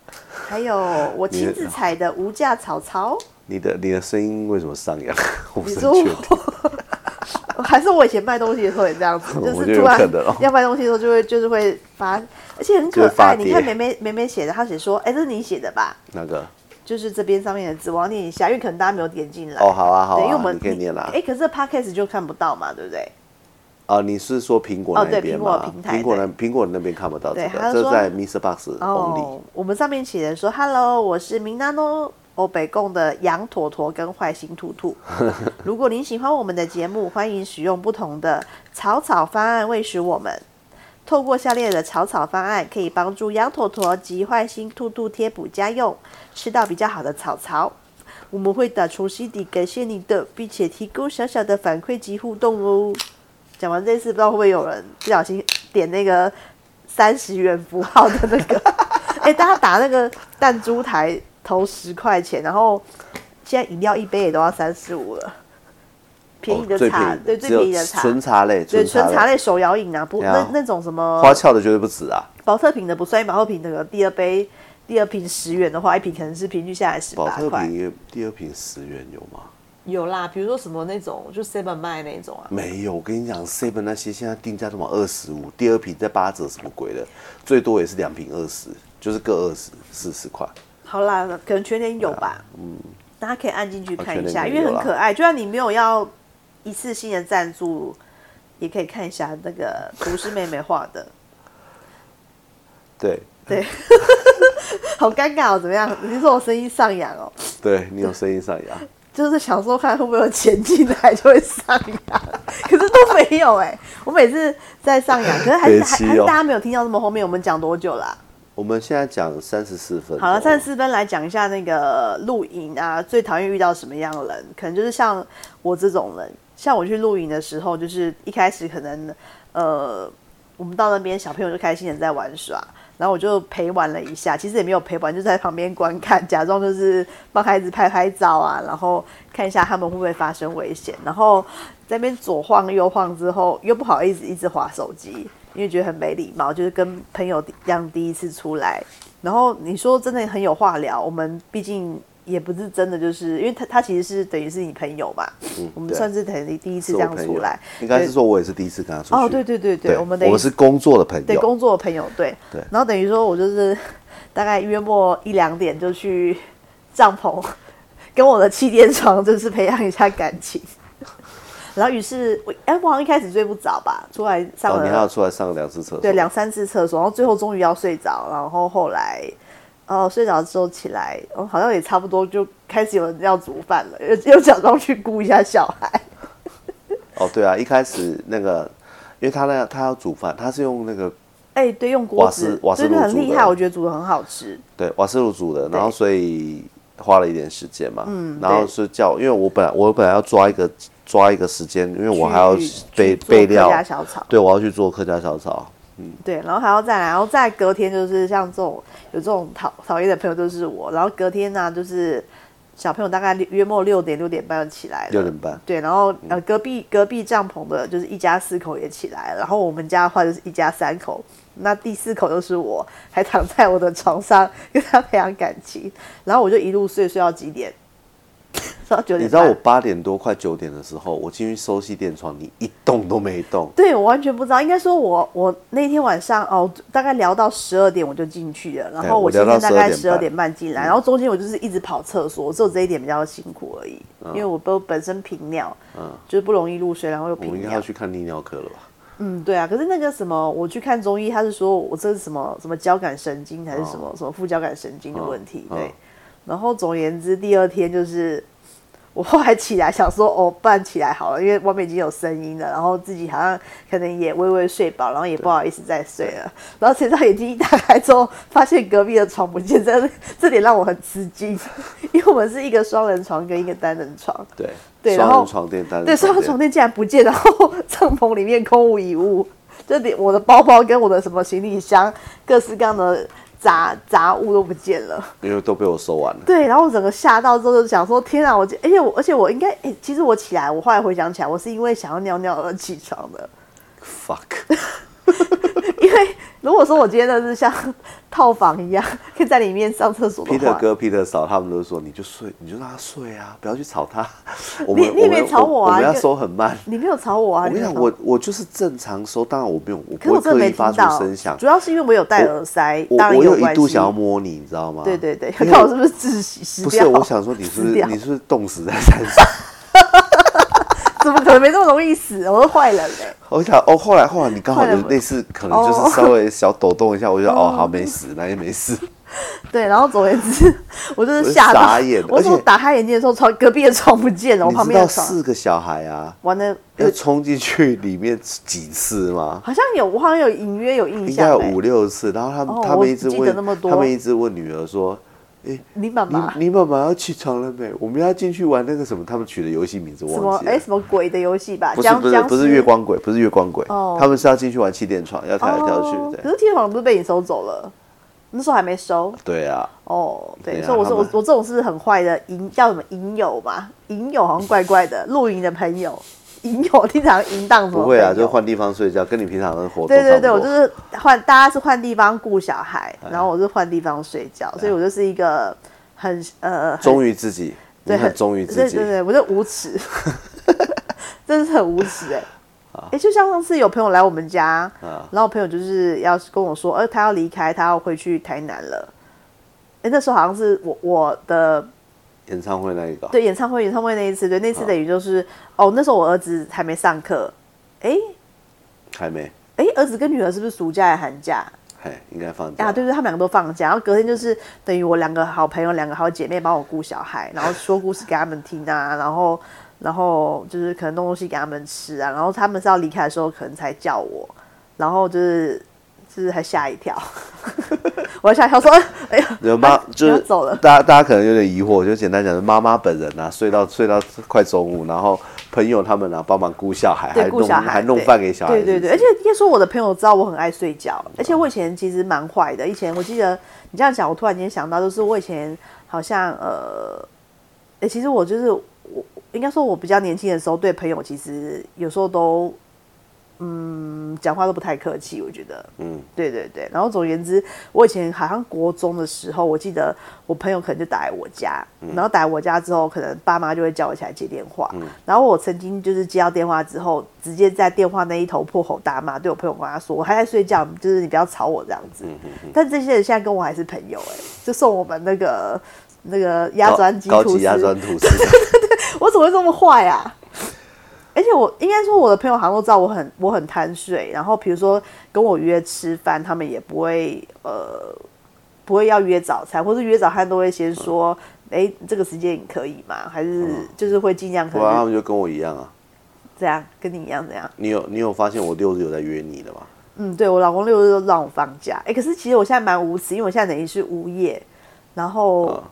还有我亲自采的无价草草。你的你的声音为什么上扬？我不是很确定。还是我以前卖东西的时候也这样子，就是突然要卖东西的时候就会就是会发，而且很可爱。你看梅梅梅梅写的，她写说，哎，这是你写的吧？那个就是这边上面的字，我要念一下，因为可能大家没有点进来。哦，好啊好对，因为我啊，们你可以念啦。哎，可是 podcast 就看不到嘛，对不对？啊，你是说苹果那边苹果吗？平台苹果那苹果那边看不到这个，这在 Mr. Box。哦，我们上面写的说，Hello，我是明娜诺欧北贡的羊驼驼跟坏心兔兔。如果您喜欢我们的节目，欢迎使用不同的草草方案喂食我们。透过下列的草草方案，可以帮助羊驼驼及坏心兔兔贴补家用，吃到比较好的草草。我们会打从心底感谢你的，并且提供小小的反馈及互动哦。讲完这次，不知道会不会有人不小心点那个三十元符号的那个？哎、大家打那个弹珠台投十块钱，然后现在饮料一杯也都要三四五了，便宜的哦最茶，对，最便宜的茶，纯茶类，对，纯茶类，手摇饮啊，不，那那种什么花俏的绝对不止啊。保特瓶的不算，保特瓶那个第二杯。第二瓶十元的话，一瓶可能是平均下来十保特八块。瓶也第二瓶十元有吗？有啦，比如说什么那种，就 seven 卖那种啊。没有，我跟你讲，seven 那些现在定价都往二十五，第二瓶再八折，什么鬼的？最多也是两瓶二十，就是各二十四十块。好啦，可能全年有吧，嗯，大家可以按进去看一下，因为很可爱。就算你没有要一次性的赞助，也可以看一下那个厨师妹妹画的。对，对，好尴尬哦，怎么样？你说我声音上扬哦，对你有声音上扬，就是想说看会不会有钱进来就会上扬，可是都没有哎、我每次在上扬，可是还是还还是大家没有听到这么后面，我们讲多久啦、我们现在讲三十四分，好了，三十四分来讲一下那个露营啊，最讨厌遇到什么样的人？可能就是像我这种人，像我去露营的时候，就是一开始可能呃，我们到那边小朋友就开心的在玩耍，然后我就陪玩了一下，其实也没有陪玩，就在旁边观看，假装就是帮孩子拍拍照啊，然后看一下他们会不会发生危险，然后在那边左晃右晃之后，又不好意思一直划手机，因为觉得很没礼貌，就是跟朋友一样第一次出来，然后你说真的很有话聊，我们毕竟也不是真的，就是因为他他其实是等于是你朋友嘛，我们算是等于第一次这样出来，应该是说我也是第一次跟他出去。哦，对对对对，我们等于我是工作的朋友，对工作的朋友，对对然后等于说我就是大概约莫一两点就去帐篷，跟我的气垫床就是培养一下感情。然后于是我哎，我好像一开始睡不着吧，出来上哦，了、你还要出来上两次厕所，对两三次厕所，然后最后终于要睡着，然后后来。哦，睡着之后起来，哦，好像也差不多就开始有人要煮饭了，又又假装去顾一下小孩。哦，对啊，一开始那个，因为他那他要煮饭，他是用那个哎，对，用锅瓦子斯，瓦斯炉很厉害，我觉得煮的很好吃。对瓦斯炉煮的，然后所以花了一点时间嘛，嗯然后是叫，因为我本来我本来要抓一个抓一个时间，因为我还要备备料。客，家小炒，对我要去做客家小炒，对，然后还要再来，然后再隔天就是像这种有这种讨讨厌的朋友就是我，然后隔天呢、就是小朋友大概约莫六点六点半就起来了，六点半，对，然后呃隔壁隔壁帐篷的就是一家四口也起来了，然后我们家的话就是一家三口，那第四口就是我，还躺在我的床上跟他培养感情，然后我就一路睡睡到几点？九点。你知道我八点多快九点的时候，我进去收气垫床，你一动都没动，对我完全不知道，应该说我我那天晚上哦，大概聊到十二点我就进去了，然后我今天大概十二点点半进来，然后中间我就是一直跑厕所，只有这一点比较辛苦而已，因为我都本身频尿，嗯就是不容易入睡，然后又频尿我应该要。去看泌尿科了吧？嗯，对啊，可是那个什么，我去看中医，他是说我这是什么什么交感神经还是什么、什么副交感神经的问题，哦对。然后总而言之，第二天就是 我后来起来想说，哦，不然起来好了，因为外面已经有声音了，然后自己好像可能也微微睡饱，然后也不好意思再睡了。然后谁知道眼睛一打开之后，发现隔壁的床不见，这这点让我很吃惊，因为我们是一个双人床跟一个单人床，对对然后双人床垫单人对，双人垫床垫竟然不见，然后帐篷里面空无一物，就连我的包包跟我的什么行李箱，各式各样的杂杂物都不见了。因为都被我收完了。对，然后我整个吓到之后就想说，天啊！我而且我而且我应该，诶其实我起来，我后来回想起来，我是因为想要尿尿而起床的。Fuck，因为如果说我今天的是像 套房一样，可以在里面上厕所的话，皮特哥、Peter 嫂他们都说，你就睡，你就让他睡啊，不要去吵他。我们你也没吵我啊我们要收很慢。你没有吵我啊！我跟你讲，我我就是正常收，当然我没有，我不会刻意发出声响，主。要是因为我有戴耳塞，我当然我有一度想要摸你，你知道吗？对对对，看我是不是窒息死不是，我想说你是不是你是不是冻死在山上？怎么可能没这么容易死？我是坏人嘞、我想哦，后来后来你刚好有类似，可能就是稍微小抖动一下，我就哦好没死，那也没事。对，然后总而言之，我就是吓到，傻眼我而且说打开眼睛的时候，床隔壁的床不见了，我旁边的床四个小孩啊，玩的，要冲进去里面几次吗？好像有，我好像有隐约有印象应该。有五六次，然后他们、哦他们一直问他们一直问女儿说：“你妈妈你你妈妈要起床了没？我们要进去玩那个什么？他们取的游戏名字什么忘记了。哎、什么鬼的游戏吧？不是不是不是月光鬼，不是月光鬼，哦他们是要进去玩气垫床，要跳来跳去。哦可对是天床不是被你收走了？那时候还没收对啊，哦。对，所以我说我我这种是很坏的营叫什么营友嘛？营友好像怪怪的，露营的朋友，营友经常淫荡什么？不会啊，就。换地方睡觉，跟你平常的活动对对对，我就是换，大家是换地方顾小孩，然后我是换地方睡觉，所以我就是一个很呃很忠于自己，你对很忠于自己对对。对，我就无耻，真的是很无耻哎、啊哎、就像上次有朋友来我们家，啊然后朋友就是要跟我说，呃，他要离开，他要回去台南了。哎、那时候好像是我我的演唱会那一个，对演唱会演唱会那一次，对那啊次等于就是、哦，那时候我儿子还没上课，哎、还没哎、儿子跟女儿是不是暑假还寒假？嘿，应该放假。啊，对对，他们两个都放假，然后隔天就是等于我两个好朋友、两个好姐妹帮我顾小孩，然后说故事给他们听啊，然后然后就是可能弄东西给他们吃啊，然后他们是要离开的时候可能才叫我，然后就是就是还吓一跳，我还吓一跳说，哎呀，有妈就是走了。大家大家可能有点疑惑，就简单讲，妈妈本人啊，睡到睡到快中午，然后朋友他们啊帮忙顾小孩，还顾小孩还弄对饭给小孩对对对，而且应该说我的朋友知道我很爱睡觉，而且我以前其实蛮坏的。以前我记得你这样讲，我突然间想到，就是我以前好像呃，诶其实我就是我应该说，我比较年轻的时候，对朋友其实有时候都嗯讲话都不太客气，我觉得。嗯，对对对，然后总而言之，我以前好像国中的时候，我记得我朋友可能就打来我家，然后打来我家之后，可能爸妈就会叫我起来接电话，然后我曾经就是接到电话之后，直接在电话那一头破口大骂，对我朋友跟他说，我还在睡觉，就是你不要吵我这样子。但这些人现在跟我还是朋友、哎，就送我们那个那个压砖鸡吐司高级鸭砖吐司，我怎么会这么坏啊？而且我应该说，我的朋友好像都知道我很我很贪睡，然后比如说跟我约吃饭，他们也不会呃不会要约早餐，或是约早餐都会先说，哎、这个时间你可以吗？还是就是会尽量可不然他们就跟我一样啊。这样跟你一样这样。你有你有发现我六日有在约你的吗？嗯，对我老公六日都让我放假，哎、可是其实我现在蛮无耻，因为我现在等于是无业，然后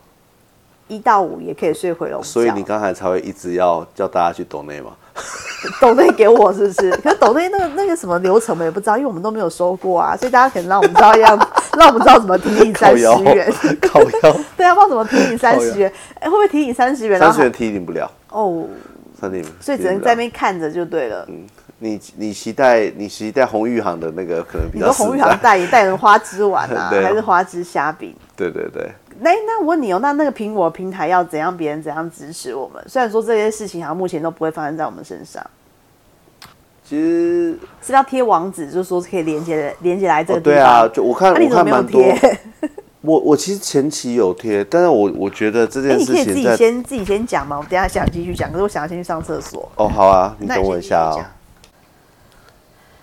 一到五也可以睡回笼觉，所以你刚才才会一直要叫大家去懂内嘛？抖内给我是不是？可是抖内那个那个什么流程我们也不知道，因为我们都没有收过啊，所以大家可能让我们知道样，让我们知道怎么提你三十元。，靠腰，对啊，不知道怎么提你三十元，哎、会不会提你三十元？三十元提你不了，哦，三十元，所以只能在那边看着就对了。嗯你你期待你期待红玉行的那个可能比你说较实红玉行在，代言代言花枝丸啊还是花枝虾饼？对对对，那那我问你哦，那那个苹果平台要怎样别人怎样支持我们？虽然说这些事情好像目前都不会发生在我们身上，其实是要贴网址，就是说可以连接连接来这哦个地方。对啊，就我看那、你我看蛮多，贴？我我其实前期有贴，但是我我觉得这哎、件你可以自己先自己先讲嘛，我等下想继续讲，可是我想要先去上厕所。哦好啊，你等我一下哦先继续讲。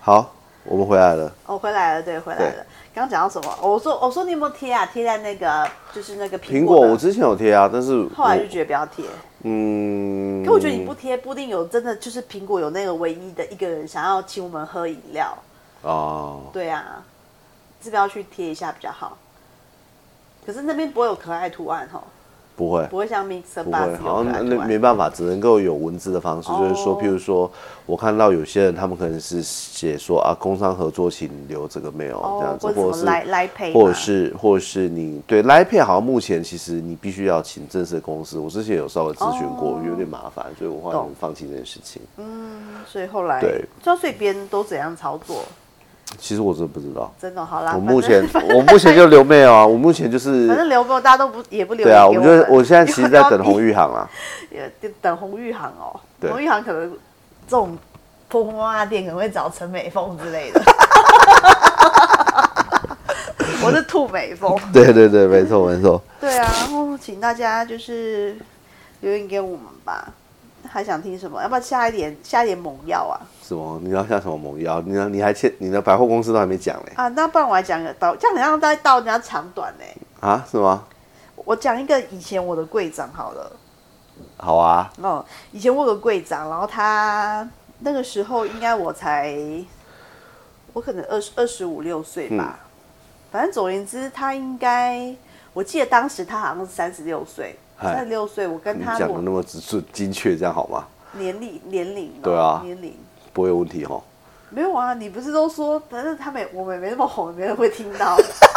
好，我们回来了。哦，回来了，对，回来了。刚刚讲到什么？哦我说，我说你有没有贴啊？贴在那个就是那个苹果的。果我之前有贴啊，但是后来就我觉得不要贴。嗯，可我觉得你不贴，不一定有真的就是苹果有那个唯一的一个人想要请我们喝饮料。哦，对啊，是不是要去贴一下比较好？可是那边不会有可爱图案哈，不会。不会像 Mixer 不 Bus 会，有好像那。没办法，只能够有文字的方式，就是说，哦。譬如说，我看到有些人他们可能是写说啊，工商合作请留这个 mail 这样哦，子，或者是来来配，或者是或者是你对 Line Pay 好像目前其实你必须要请正式的公司，我之前有稍微咨询过，哦。有点麻烦，所以我后来放弃这件事情。嗯所以后来对，知道所以别人都怎样操作，其实我真的不知道，真的好啦。我目前 我目前就留 mail 啊，我目前就是反正留给我，大家都不也不留对啊，我们就我现在其实在 等红玉，玉行啦。也等红玉航哦。对红玉航可能这种婆婆妈妈店可能会找陈美凤之类的。我是兔美凤。对对对，没错没错。对啊，然后请大家就是留言给我们吧。还想听什么？要不要下一点下一点猛药啊？什么？你要像什么猛药？你要你还欠你的百货公司都还没讲嘞啊，那不然我来讲个到，这样好像在倒人家长短呢、啊？是吗？我讲一个以前我的柜长好了。好啊，哦，以前我有个柜长，然后他那个时候应该我才，我可能二十二十五六岁吧。反正总而言之，他应该，我记得当时他好像是三十六岁，三十六岁，我跟他讲的那么直准精确，这样好吗？年龄年龄哦对啊年龄不会有问题哈。没有啊，你不是都说，反正他们我们也没那么红，没人会听到。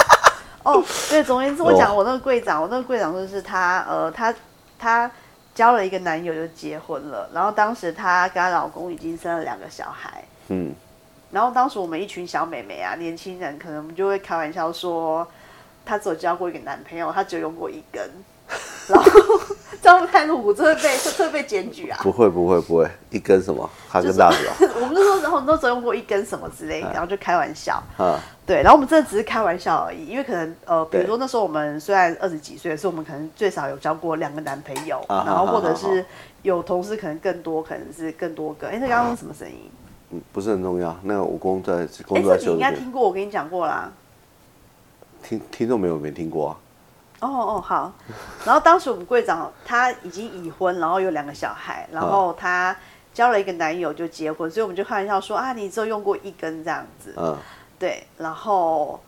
哦，对，总而言之，我讲我那个柜长，我那个柜长就是她，呃，她她交了一个男友就结婚了，然后当时她跟她老公已经生了两个小孩，嗯，然后当时我们一群小美眉啊，年轻人可能我们就会开玩笑说，她只有交过一个男朋友，她只有用过一根，然后这样会太露骨，这会被这会被检举啊。不会不会不会，一根什么哈根达斯啊？我们那时候，然后你都只用过一根什么之类的，然后就开玩笑。啊，对，然后我们真的只是开玩笑而已，因为可能呃，比如对说那时候我们虽然二十几岁，是我们可能最少有交过两个男朋友，啊然后或者是有同事可能更多，可能是更多个。哎，那刚刚是什么声音？嗯，不是很重要。那个我工作在哎，工作这你应该。听过，我跟你讲过啦。听听众没有没听过啊？哦哦好，然后当时我们柜长他已经已婚，然后有两个小孩，然后他交了一个男友就结婚，所以我们就开玩笑说啊，你只有用过一根这样子，嗯，对，然后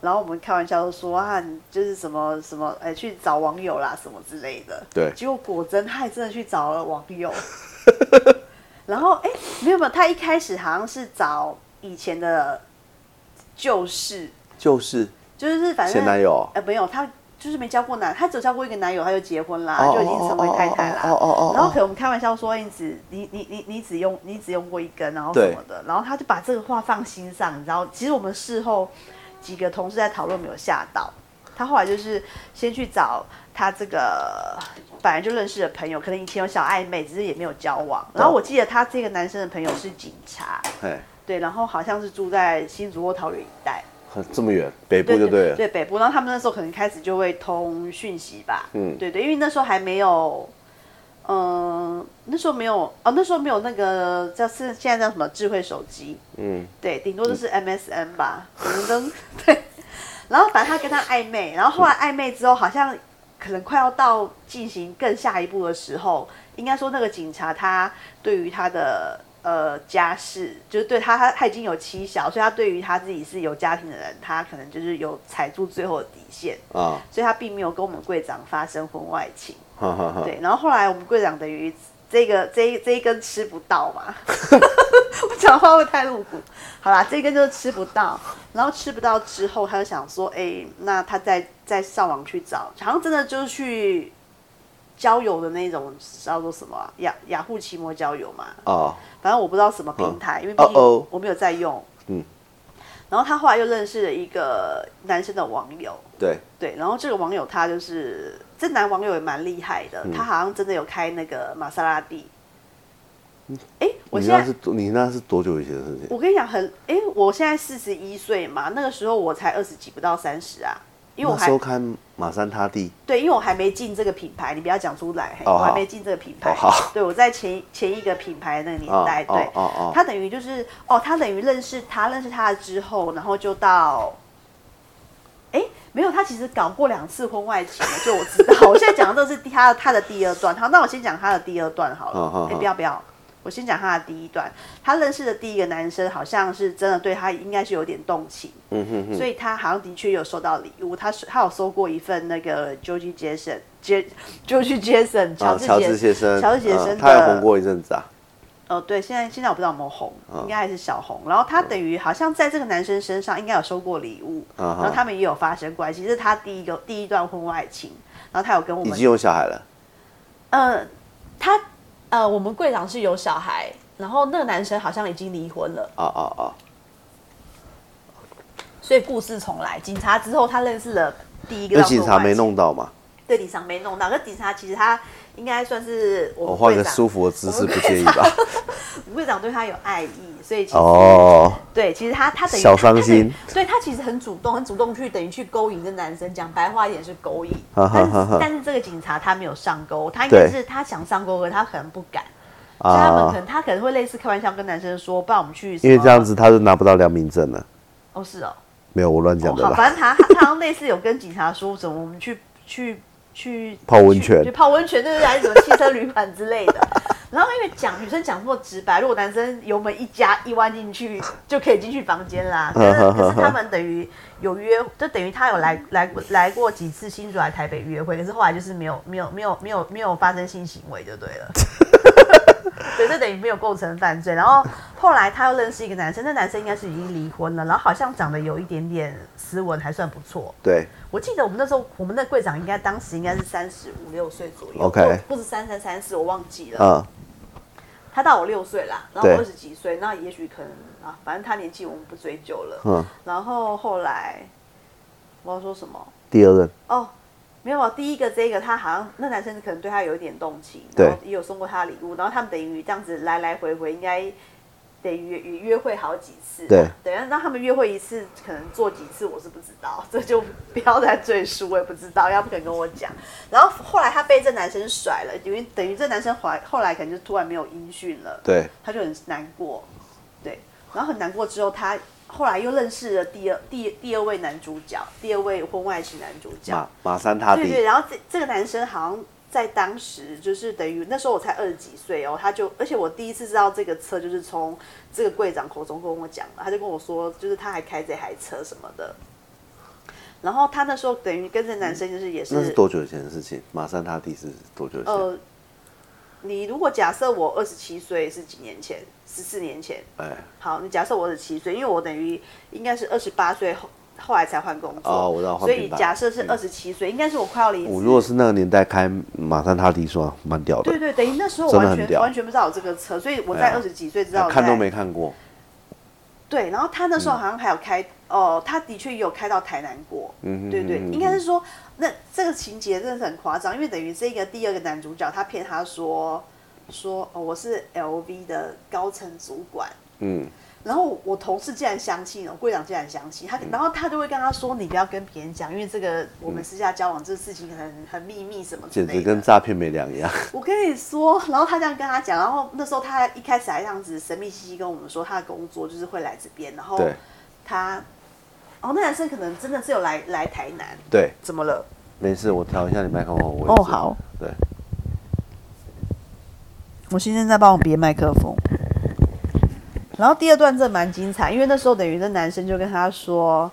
然后我们开玩笑说啊，你就是什么什么哎去找网友啦什么之类的，对。结果果真他还真的去找了网友，然后哎没有没有，他一开始好像是找以前的旧事，就是就是反正前男友。哎、没有他。就是没交过男，他只有交过一个男友，他就结婚啦，哦就已经成为太太啦。哦哦哦哦哦然后可能我们开玩笑说，你只你你你你只用你只用过一根，然后什么的，然后他就把这个话放心上，你知道？其实我们事后几个同事在讨论，没有吓到。他后来就是先去找他这个本来就认识的朋友，可能以前有小暧昧，只是也没有交往。然后我记得他这个男生的朋友是警察，哎，对，然后好像是住在新竹或桃园一带。这么远，北部就对了。对北部，然后他们那时候可能开始就会通讯息吧，嗯。对对，因为那时候还没有，嗯、那时候没有哦，那时候没有那个叫是现在叫什么智慧手机，嗯，对，顶多就是 MSN 吧，可能跟对，然后反正他跟他暧昧，然后后来暧昧之后，好像可能快要到进行更下一步的时候，应该说那个警察他对于他的呃家世，就是对他他他已经有妻小，所以他对于他自己是有家庭的人，他可能就是有踩住最后的底线，啊，所以他并没有跟我们柜长发生婚外情。哈哈哈。对，然后后来我们柜长等于这个这一这一根吃不到嘛，我讲话会太露骨。好啦，这一根就是吃不到，然后吃不到之后，他就想说，哎、那他再再上网去找，好像真的就是去交友的那种叫做什么啊雅雅虎奇摩交友嘛，啊，反正我不知道什么平台，因为毕竟我没有在用。嗯。然后他后来又认识了一个男生的网友，对，对，然后这个网友他就是这男网友也蛮厉害的，嗯他好像真的有开那个玛莎拉蒂。哎、我你现在那是多你那是多久以前的事情？我跟你讲很，哎、我现在四十一岁嘛，那个时候我才二十几，不到三十啊，因为我还收看马三他弟，对，因为我还没进这个品牌，你不要讲出来，哦我还没进这个品牌。哦好。对，我在前前一个品牌那个年代，哦对，哦哦。哦他等于就是哦，他等于认识他，认识他了之后，然后就到，哎，没有，他其实搞过两次婚外情了，就我知道。我现在讲的这是他他的第二段，好，那我先讲他的第二段好了。哎、不要不要，我先讲他的第一段。他认识的第一个男生，好像是真的对他应该是有点动情。嗯哼哼，所以他好像的确有收到礼物，他是他有收过一份那个 George Jason 杰 George Jason 乔啊，乔治先生，乔治杰森嗯他有红过一阵子啊。哦对，现在现在我不知道有没有红，应该还是小红。然后他等于好像在这个男生身上应该有收过礼物，然后他们也有发生关系，这是他第一个第一段婚外情。然后他有跟我们已经有小孩了，呃，他呃，我们柜长是有小孩，然后那个男生好像已经离婚了，哦哦哦！所以故事重来。警察之后，他认识了第一个那警察没弄到吗，对，警察没弄到，可警察其实他应该算是我我换们柜长，个舒服的姿势不介意吧？会长对他有爱意，所以其实、哦，对，其实他他等于小伤心，他他等于对他其实很主动，很主动去等于去勾引这男生，讲白话一点是勾引，哈哈但是但是这个警察他没有上钩，他应该是他想上钩，可他可能不敢。所以他们可啊，能他可能会类似开玩笑跟男生说，不然我们去因为这样子他就拿不到良民证了。哦是哦，没有，我乱讲的啦。反正他他好像类似有跟警察说什么，我们去去去泡温泉去去泡温泉，对不对，还是什么汽车旅馆之类的。然后因为讲女生讲这么直白，如果男生油门一加一弯进去，就可以进去房间啦。可是可是他们等于有约，就等于他有来来过来过几次新竹来台北约会，可是后来就是没有没有没有没有没有发生性行为就对了。对，这等于没有构成犯罪。然后后来他又认识一个男生，那男生应该是已经离婚了，然后好像长得有一点点斯文，还算不错。对，我记得我们那时候，我们那柜长应该当时应该是三十五六岁左右 OK 不是三三三四，我忘记了。嗯，他大我六岁啦，然后我二十几岁，那也许可能啊，反正他年纪我们不追究了。嗯，然后后来我要说什么？第二任，哦，没有啊，第一个这个他好像那男生可能对他有一点动情，对然后也有送过他礼物，然后他们等于这样子来来回回，应该得约约约会好几次。对，等下让他们约会一次，可能做几次我是不知道，这就不要再赘述，我也不知道，要不肯跟我讲。然后后来他被这男生甩了，等于等于这男生后来后来可能就突然没有音讯了，对，他就很难过，对，然后很难过之后他。后来又认识了第二第第二位男主角，第二位婚外情男主角。马马三他弟，对对，然后这这个男生好像在当时就是等于那时候我才二十几岁哦，他就而且我第一次知道这个车就是从这个柜长口中跟我讲的，他就跟我说就是他还开这台车什么的。然后他那时候等于跟这男生就是也是那是多久以前的事情？马三他弟是多久以前？呃，你如果假设我二十七岁是几年前？十四年前。哎，好，你假设我二十七岁，因为我等于应该是二十八岁后后来才换工作，哦我知道所以假设是二十七岁，应该是我快要离职。我如果是那个年代开马三他弟，算蛮屌的对，对，等于那时候完全完全不知道有这个车，所以我在二十几岁知道我看都没看过。对，然后他那时候好像还有开，哦，他的确也有开到台南过，嗯哼对对，应该是说，那这个情节真的是很夸张，因为等于这个第二个男主角他骗他说说哦我是 LV 的高层主管，嗯，然后我同事竟然相信了，柜长竟然相信。他，然后他就会跟他说你不要跟别人讲，因为这个我们私下交往这事情可能很秘密什么之简直。跟诈骗没两样。我跟你说，然后他这样跟他讲，然后那时候他一开始还这样子神秘兮兮跟我们说他的工作就是会来这边，然后他，哦，那男生可能真的是有来来台南，对，怎么了？没事，我调一下你麦克风的位置。哦好。对，我现在在帮我别麦克风。然后第二段这蛮精彩，因为那时候等于那男生就跟他说：“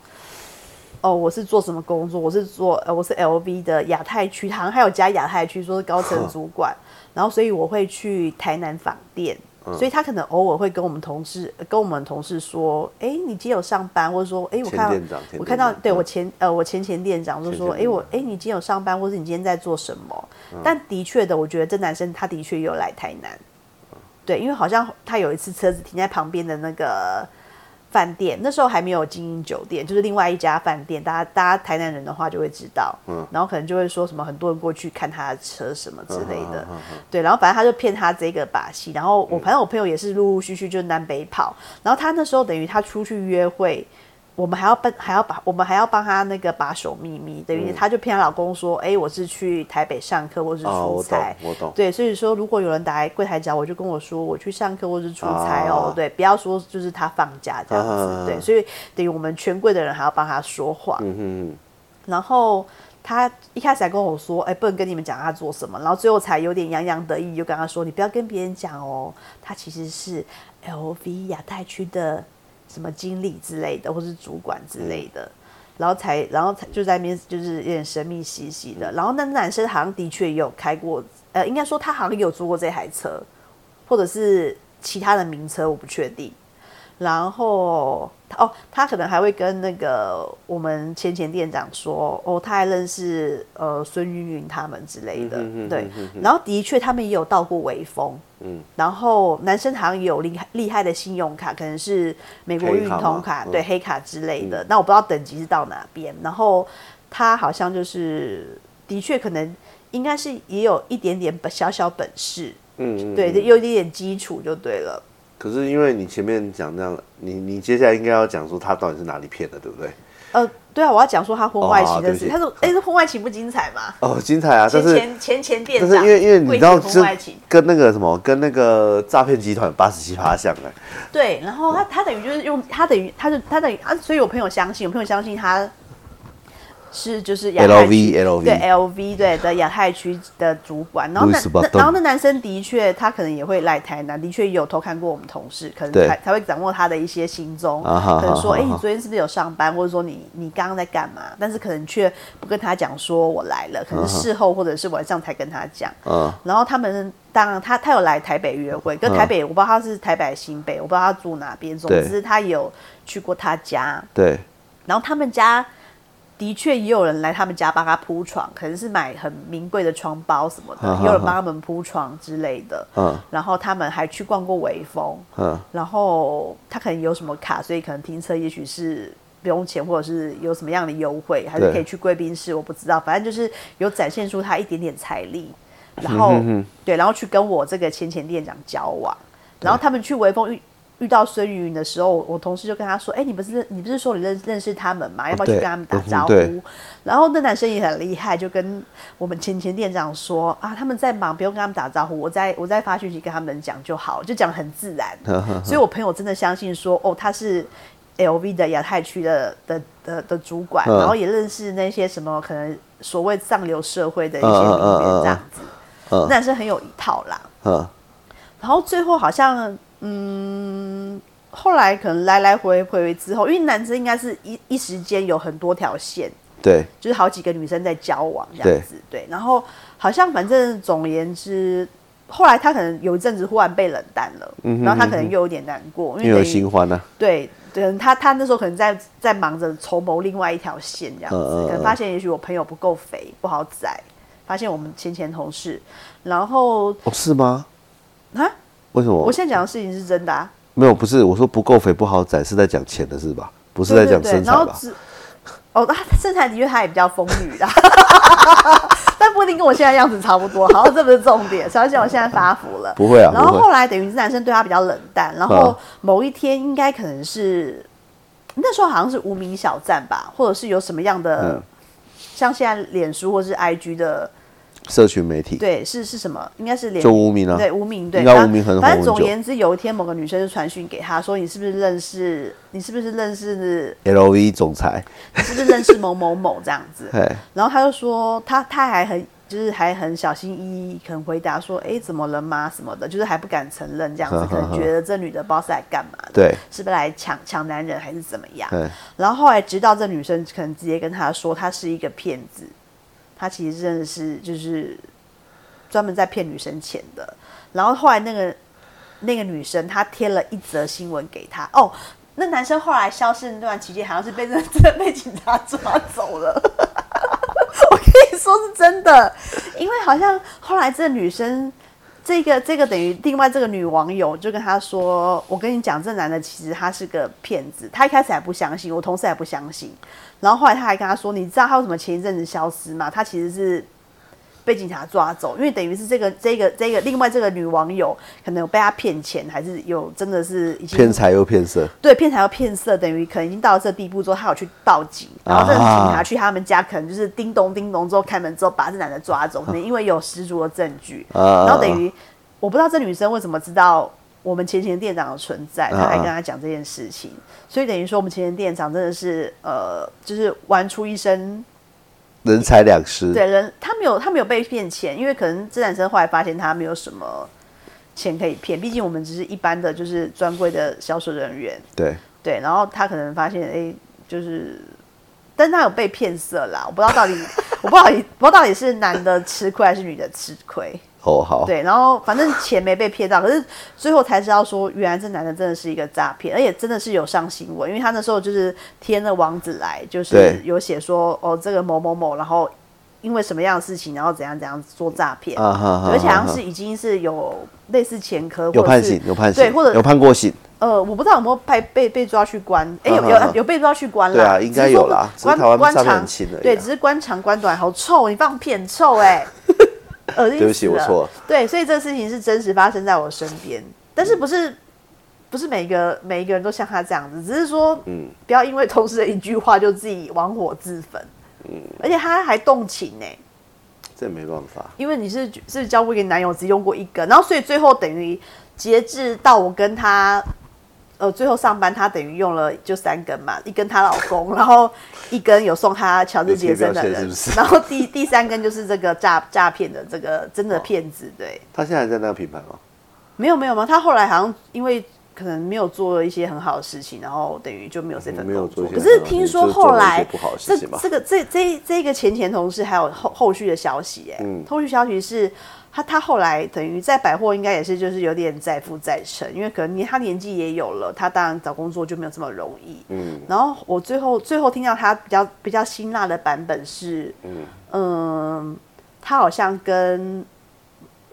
哦，我是做什么工作？我是做呃，我是 LV 的亚太区，好像还有加亚太区，说是高层主管。然后所以我会去台南访店，所以他可能偶尔会跟我们同事跟我们同事说：，哎，你今天有上班，或者说，哎，我看到我看到对我前呃我前前店长就说：，哎，我哎你今天有上班，或者你今天在做什么？但的确的，我觉得这男生他的确有来台南。对，因为好像他有一次车子停在旁边的那个饭店，那时候还没有经营酒店，就是另外一家饭店。大家大家台南人的话就会知道，嗯，然后可能就会说什么很多人过去看他的车什么之类的，对，然后反正他就骗他这个把戏。然后我反正我朋友也是陆陆续续就南北跑，然后他那时候等于他出去约会。我们还要帮，还要把我们还要帮他那个把守秘密，等于她就骗她老公说：“哎、我是去台北上课，或是哦，出我懂差。，我懂。对，所以说如果有人打来柜台找我，就跟我说我去上课或是出差哦，啊。对，不要说就是他放假这样子，啊对，所以等于我们全柜的人还要帮他说话，嗯哼然后他一开始还跟我说，哎，不能跟你们讲他做什么，然后最后才有点洋洋得意，就跟他说，你不要跟别人讲哦，他其实是 LV 亚太区的什么经理之类的，或是主管之类的。然后才，然后才就在那边就是有点神秘兮兮的。然后那男生好像的确也有开过，呃，应该说他好像有租过这台车，或者是其他的名车，我不确定。然后哦，他可能还会跟那个我们前前店长说，哦，他还认识呃孙云云他们之类的，嗯哼对。然后的确他们也有到过微风，嗯，然后男生好像也有厉害厉害的信用卡，可能是美国运通卡，嗯对黑卡之类的。那我不知道等级是到哪边。然后他好像就是的确可能应该是也有一点点本小小本事，嗯嗯，对，嗯有一点点基础就对了。可是因为你前面讲那样，你你接下来应该要讲说他到底是哪里骗的，对不对？呃，对啊，我要讲说他婚外情的事。他说：“哎、这婚外情不精彩吗？哦，精彩啊！但是前前前店长，但是因为因为你知道，婚外情，跟那个什么，跟那个诈骗集团八十七趴像哎，对，然后他他等于就是用他等于他就他等于啊，所以我朋友相信，我朋友相信他是就是亚太 LV 区 LV 对 LV 对的亚太区的主管，然后那那然后那男生的确他可能也会来台南，的确有偷看过我们同事，可能对。才才会掌握他的一些行踪，可能说哎、你昨天是不是有上班，或者说你你刚刚在干嘛？但是可能却不跟他讲说我来了，可能事后或者是晚上才跟他讲。嗯，然后他们当然他他有来台北约会，跟台北我不知道他是台北新北，我不知道他住哪边。总之他有去过他家，对，然后他们家的确也有人来他们家帮他铺床，可能是买很名贵的床包什么的，也有人帮他们铺床之类的。嗯然后他们还去逛过微风，嗯然后他可能有什么卡，所以可能停车也许是不用钱，或者是有什么样的优惠，还是可以去贵宾室，我不知道，反正就是有展现出他一点点财力，然后、对，然后去跟我这个前前店长交往，然后他们去微风遇。遇到孙云云的时候，我同事就跟他说：“哎、你不是你不是说你认认识他们吗？要不要去跟他们打嗯招呼？”然后那男生也很厉害，就跟我们前前店长说：“啊，他们在忙，不用跟他们打招呼，我再我再发讯息跟他们讲就好，就讲得很自然。”所以，我朋友真的相信说：“哦，他是 LV 的亚太区的的的的主管，嗯然后也认识那些什么可能所谓上流社会的一些嗯嗯名嗯嗯媛这样子，那男生很有一套啦。嗯，然后最后好像，嗯，后来可能来来回回之后，因为男生应该是一一时间有很多条线，对，就是好几个女生在交往这样子，对。然后好像反正总而言之，后来他可能有一阵子忽然被冷淡了，嗯哼然后他可能又有点难过，因为有新欢呢、对，对，他他那时候可能在在忙着筹谋另外一条线这样子，嗯嗯嗯可能发现也许我朋友不够肥，不好宰，发现我们前前同事，然后哦，是吗？啊，为什么？我现在讲的事情是真的啊。没有，不是我说不够肥不好宰，是在讲钱的是吧？不是在讲身材吧？哦，他身材的确他也比较丰腴啦，但不一定跟我现在样子差不多。好，这不是重点，小姐我现在发福了。不会啊然后后来等于是男生对他比较冷淡，然后嗯某一天应该可能是那时候好像是无名小站吧，或者是有什么样的，嗯像现在脸书或是 IG 的，社群媒体对，是是什么？应该是连就无名啊，对无名对，应该反无名很红反正总而言之，有一天某个女生就传讯给他说：“你是不是认识？你是不是认识？LV 总裁，你是不是认识某某某这样子？”嘿，然后他就说他他还很就是还很小心翼翼，可能回答说：“哎，怎么了吗？什么的，就是还不敢承认这样子，可能觉得这女的不知道是来干嘛的，对，是不是来抢抢男人还是怎么样？”嘿，然后后来直到这女生可能直接跟他说，他是一个骗子，他其实真的是就是专门在骗女生钱的。然后后来那个那个女生，她贴了一则新闻给他，哦，那男生后来消失那段期间，好像是被真的被警察抓走了。我跟你说是真的，因为好像后来这女生。这个这个等于另外这个女网友就跟他说：“我跟你讲，这男的其实他是个骗子。他一开始还不相信，我同事还不相信。然后后来他还跟他说：‘你知道他为什么前一阵子消失吗？他其实是被警察抓走，因为等于是这个这个这个另外这个女网友可能有被他骗钱，还是有真的是已经骗财又骗色，对，骗财又骗色，等于可能已经到了这地步之后，他有去报警，然后这个警察去他们家，可能就是叮咚叮咚之后开门之后把这男的抓走，可能因为有十足的证据，啊然后等于我不知道这女生为什么知道我们前前店长的存在，他还跟他讲这件事情，所以等于说我们前前店长真的是呃，就是玩出一身人财两失，对人，他没有他没有被骗钱，因为可能这男生后来发现他没有什么钱可以骗，毕竟我们只是一般的就是专柜的销售人员，对，对，然后他可能发现，哎，就是，但是他有被骗色啦，我不知道到底，我不知道不知道到底是男的吃亏还是女的吃亏，哦好，对，然后反正钱没被骗到，可是最后才知道说，原来这男的真的是一个诈骗，而且真的是有上新闻，因为他那时候就是贴那网址来，就是有写说，哦，这个某某某，然后因为什么样的事情，然后怎样怎样做诈骗，啊哈哈而且好像是已经是有类似前科，有判刑有判刑，对，或者有判过刑，呃，我不知道有没有被被被抓去关，哎、有有有被抓去关了，对啊应该有啦只是台湾关上面长很轻而已啊。对，只是关长关短，好臭，你放屁很臭哎、恶心对不起我错了。对，所以这个事情是真实发生在我身边，但是不是不是每个每一个人都像他这样子，只是说，嗯，不要因为同事的一句话就自己玩火自焚，嗯，而且他还动情呢、这没办法，因为你是是交过一个男友，只用过一根，然后所以最后等于截至到我跟他，呃，最后上班他等于用了就三根嘛，一根她老公，然后一根有送她乔治杰森的人，然后第第三根就是这个诈诈骗的这个真的骗子，对，他现在还在那个品牌吗？没有没有吗？他后来好像因为。可能没有做一些很好的事情，然后等于就没有这份没有工作。做可是听说后来这这个这这这个前前同事还有后后续的消息、哎、嗯后续消息是他他后来等于在百货应该也是就是有点载负载沉，因为可能年他年纪也有了，他当然找工作就没有这么容易。嗯然后我最后最后听到他比较比较辛辣的版本是，嗯他好像跟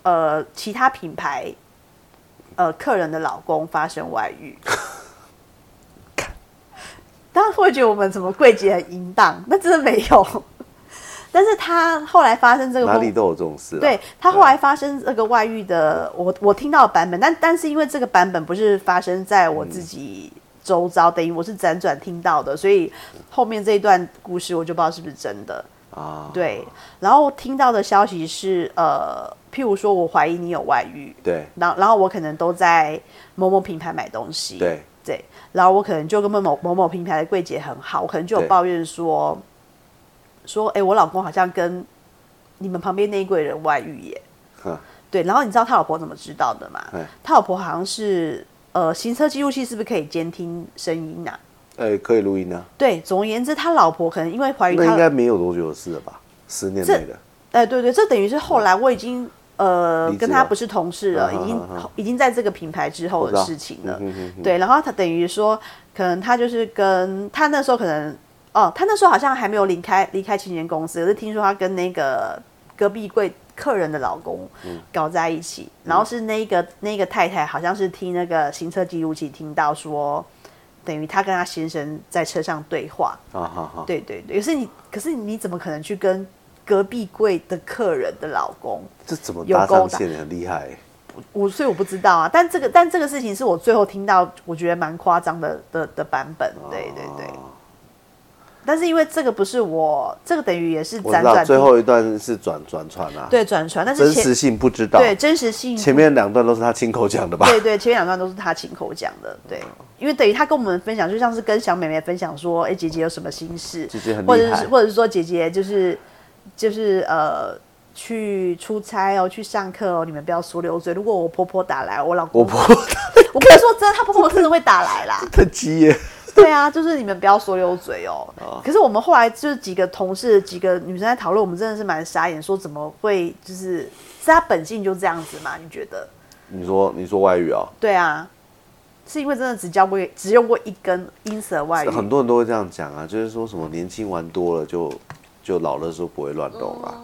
呃其他品牌呃客人的老公发生外遇。大家 会觉得我们怎么柜姐很淫荡，那真的没有。但是他后来发生这个风哪里都有这种事啊。对他后来发生这个外遇的，我我听到的版本，但但是因为这个版本不是发生在我自己周遭，等于我是辗转听到的，所以后面这一段故事我就不知道是不是真的。啊，对，然后听到的消息是，呃，譬如说我怀疑你有外遇，对。然后然后我可能都在某某品牌买东西，对，对，然后我可能就跟某某某某品牌的柜姐很好，我可能就有抱怨说，说，哎、我老公好像跟你们旁边那一柜人外遇耶。哼对，然后你知道他老婆怎么知道的吗哎？他老婆好像是呃，行车记录器是不是可以监听声音啊？哎、可以录音啊，对，总而言之，他老婆可能因为怀疑他那应该没有多久的事了吧？十年内的，哎，对对，这等于是后来我已经呃跟他不是同事了，嗯已经嗯嗯已经在这个品牌之后的事情了。嗯哼哼对，然后他等于说，可能他就是跟他那时候可能哦，他那时候好像还没有离开离开青年公司，可是听说他跟那个隔壁柜客人的老公嗯搞在一起，然后是那个那个太太好像是听那个行车记录器听到说，等于他跟他先生在车上对话。啊哈哈，对对对，可是你可是你怎么可能去跟隔壁柜的客人的老公？这怎么有搭勾搭上线？很厉害、我所以我不知道啊，但这个但这个事情是我最后听到，我觉得蛮夸张的的的版本。对对对，哦但是因为这个不是我，这个等于也是辗转最后一段是转转传啊，，对转传，但是真实性不知道，对真实性前面两段都是他亲口讲的吧？对对，前面两段都是他亲口讲的，对，因为等于他跟我们分享，就像是跟小妹妹分享说，哎，姐姐有什么心事，姐姐很或者是或者是说姐姐就是就是呃去出差哦，去上课哦，你们不要说流嘴。如果我婆婆打来，我老公我婆婆我跟你说真的，他婆婆真的会打来啦。太鸡耶，对啊，就是你们不要说溜嘴哦。可是我们后来就是几个同事、几个女生在讨论，我们真的是蛮傻眼，说怎么会就是是他本性就这样子嘛？你觉得？你说你说外语啊、对啊，是因为真的只教过只用过一根音色外语，很多人都会这样讲啊，就是说什么年轻玩多了就就老的时候不会乱动啊。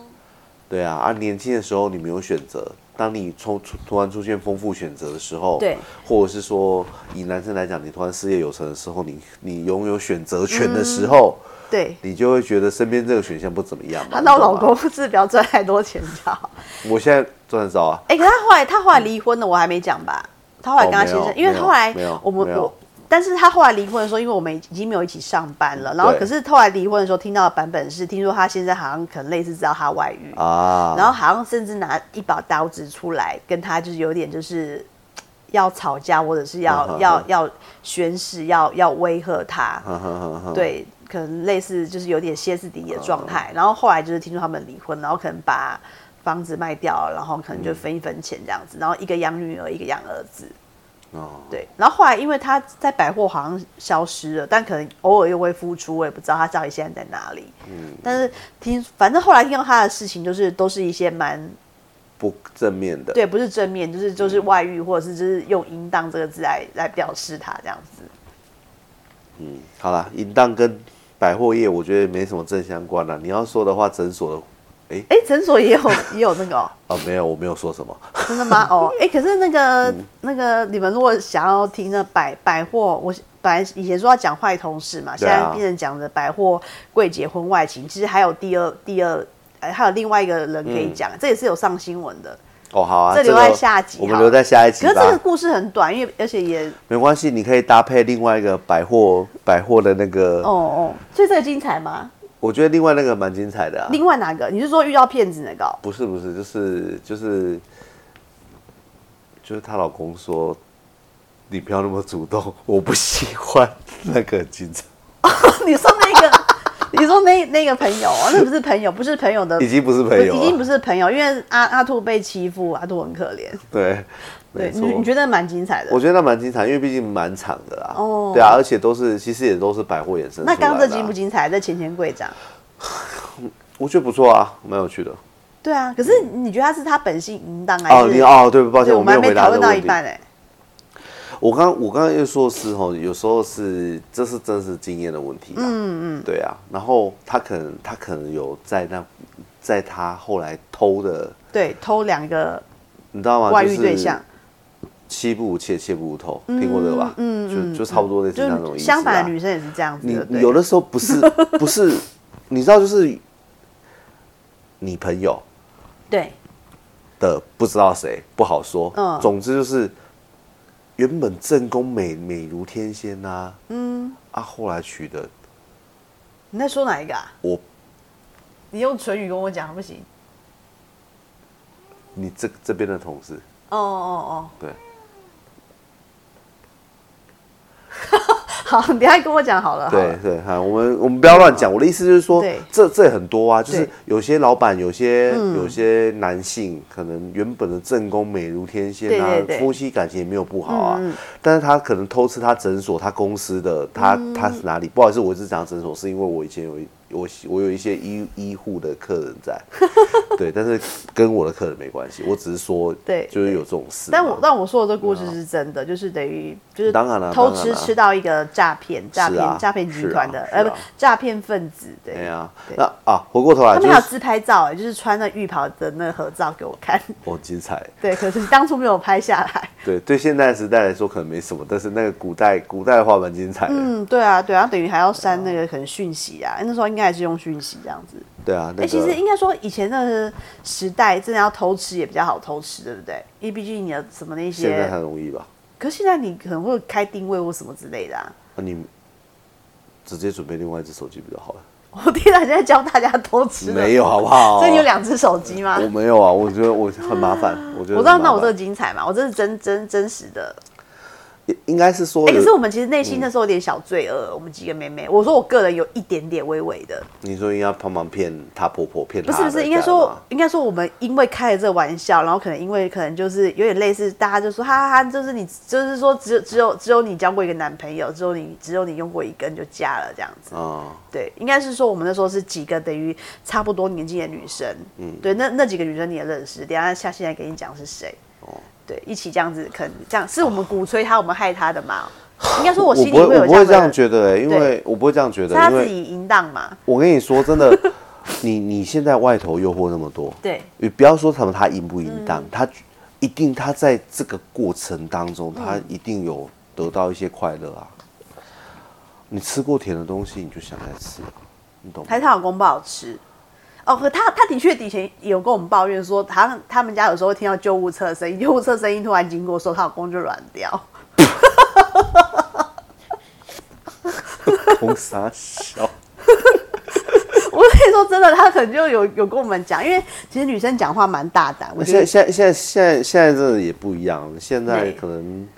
对啊，啊，年轻的时候你没有选择，当你突突突然出现丰富选择的时候，对，或者是说以男生来讲，你突然事业有成的时候，你你拥有选择权的时候，对。你就会觉得身边这个选项不怎么样嘛。他那我老公是不要赚太多钱就好。我现在赚得少啊，哎、可他后来他后来离婚了，我还没讲吧？他后来跟他先生，哦因为后来没有我们我，但是他后来离婚的时候，因为我们已经没有一起上班了，然后可是后来离婚的时候听到的版本是，听说他现在好像可能类似知道他外遇，啊，然后好像甚至拿一把刀子出来跟他就是有点就是要吵架，或者是要、要要宣誓，要要威吓他，对，可能类似就是有点歇斯底里的状态。然后后来就是听说他们离婚，然后可能把房子卖掉，然后可能就分一分钱这样子，然后一个养女儿，一个养儿子。哦，对，然后后来因为他在百货好像消失了，但可能偶尔又会复出，我也不知道他到底现在在哪里。嗯，但是听反正后来听到他的事情，就是都是一些蛮不正面的，对，不是正面，就是就是外遇，或者是就是用淫荡这个字来来表示他这样子。嗯，好啦，淫荡跟百货业我觉得没什么正相关啦。你要说的话，诊所的，哎、哎，诊所也有 也有那个、哦。啊，没有，我没有说什么。真的吗？哦，哎、可是那个、嗯那个，你们如果想要听那百百货，我本来以前说要讲坏同事嘛，现在变成讲的百货柜姐婚外情，其实还有第二第二，哎，还有另外一个人可以讲，这也是有上新闻的。哦，好啊，这留在下集我们留在下一集可是这个。故事很短，因为而且也没关系，你可以搭配另外一个百货百货的那个，哦哦，所以这个精彩吗？我觉得另外那个蛮精彩的啊。另外哪个？你是说遇到骗子那个哦？不是不是，就是就是就是她老公说，你不要那么主动，我不喜欢那个很精彩，你说那个，你说那那个朋友哦，那不是朋友，不是朋友的，已经不是朋友已经不。是朋友，因为阿阿兔被欺负，阿兔很可怜。对，没错你。觉得蛮精彩的。我觉得那蛮精彩，因为毕竟蛮长的啦。哦对啊，而且都是其实也都是百货衍生。那刚刚这精不精彩？这钱钱柜长。我觉得不错啊，蛮有趣的。对啊，可是你觉得他是他本性淫荡还哦，是？你哦，对，抱歉，我们还没有回答没讨论到。一半哎。我刚我刚刚又说是吼，有时候是这是真是经验的问题啦。嗯嗯，对啊。然后他可能他可能有在那在他后来偷的，对，偷两个你知道吗？外遇对象，妻不无妾，妾不无偷，听过这个吧？嗯嗯就就差不多类似就那种意思。是相反的女。生也是这样子你有的时候不是 不是，你知道就是你朋友对的不知道谁不好说。嗯总之就是原本正宫美美如天仙呐、嗯，啊，后来娶的你在说哪一个啊？我，你用唇语跟我讲不行。你这这边的同事，哦哦哦对，好，你等一下跟我讲好了。对对，哈，我们我们不要乱讲。我的意思就是说，这这很多啊，就是有些老板，有些有些男性，可能原本的正宫美如天仙啊夫妻感情也没有不好啊但是他可能偷吃他诊所、他公司的，他嗯他是哪里？不好意思，我是讲诊所，是因为我以前有一我我有一些医医护的客人在，对，但是跟我的客人没关系，我只是说，对就是有这种事。但我但我说的这故事是真的，就是等于就是当然了偷吃吃到一个诈骗诈骗诈骗集团的呃不诈骗分子对哎。呀，那啊，回过头来他们还有自拍照哎，就是穿那浴袍的那个合照给我看，哦，精彩。对，可是当初没有拍下来。对对，现在时代来说可能没什么，但是那个古代古代的话蛮精彩的。嗯，对啊，对啊，等于还要删那个可能讯息啊，那时候应该还是用讯息这样子。对啊，那哎、个其实应该说以前那个时代真的要偷吃也比较好偷吃，对不对？因为毕竟你的什么那些现在些，很容易吧？可是现在你可能会开定位或什么之类的啊。那你直接准备另外一只手机比较好了。我天哪，你在教大家偷吃的没有好不好？所以你有两只手机吗？我没有啊，我觉得我很麻烦，我觉得我知道，那我这个精彩嘛，我这是真真真实的。应应该是说哎、可是，我们其实内心那时候有点小罪恶，我们几个妹妹，我说我个人有一点点微微的，你说应该帮忙骗她婆婆骗她，不是不是，应该说应该说我们因为开了这个玩笑，然后可能因为可能就是有点类似，大家就说哈哈哈，就是你就是说只有只有只有你交过一个男朋友，只有你只有你用过一根就嫁了这样子。哦，对，应该是说我们那时候是几个等于差不多年纪的女生，嗯，对，那那几个女生你也认识，等下下现在给你讲是谁，哦对，一起这样子，可能这样是我们鼓吹他，我们害他的嘛？应该说我我心里不会我不会这样觉得、欸，因为我不会这样觉得，他自己淫荡嘛？我跟你说真的，你 你现在外头诱惑那么多，对，你不要说什么他淫不淫嗯荡，他一定他在这个过程当中，他嗯一定有得到一些快乐啊。你吃过甜的东西，你就想再吃，你懂吗？还是她老公不好吃。哦，可他他的确以前有跟我们抱怨说，他他们家有时候会听到救护车的声音，救护车声音突然经过的时候，她老公就软掉。红傻笑，我跟你说真的，他可能就有有跟我们讲，因为其实女生讲话蛮大胆，现在现在现在现在现在真的也不一样，现在对可能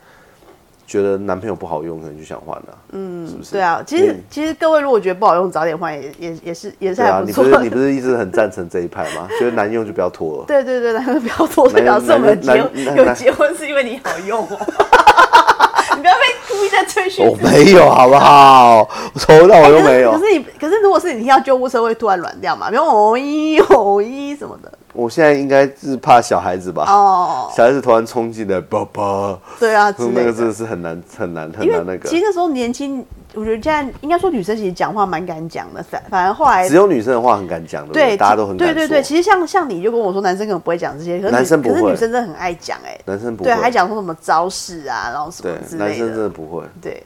觉得男朋友不好用，可能就想换了，嗯，是不是？对啊，其实嗯其实各位如果觉得不好用，早点换也也也是也是还不错的。你不是你不是一直很赞成这一派吗？觉得难用就不要拖了。对对对，男生不要拖，所以表示我们结有结婚是因为你好用哦。你不要被故意在吹嘘。我没有，好不好？从头到尾都没有可。是你，可是如果是你听到救护车会突然软掉嘛？比如哦咦哦咦什么的。我现在应该是怕小孩子吧？哦，小孩子突然冲进来，爸爸，对啊，之类那个真的的。是很难很难很因难那个其。实那时候年轻，我觉得现在应该说女生其实讲话蛮敢讲的，反反而后来只有女生的话很敢讲，的对大家都很敢对对对，其实像像你就跟我说，男生可能不会讲这些，可是男生不会可是女生真的很爱讲哎、男生不对，会，还讲说什么招式啊，然后什么对，男生真的，不会。对。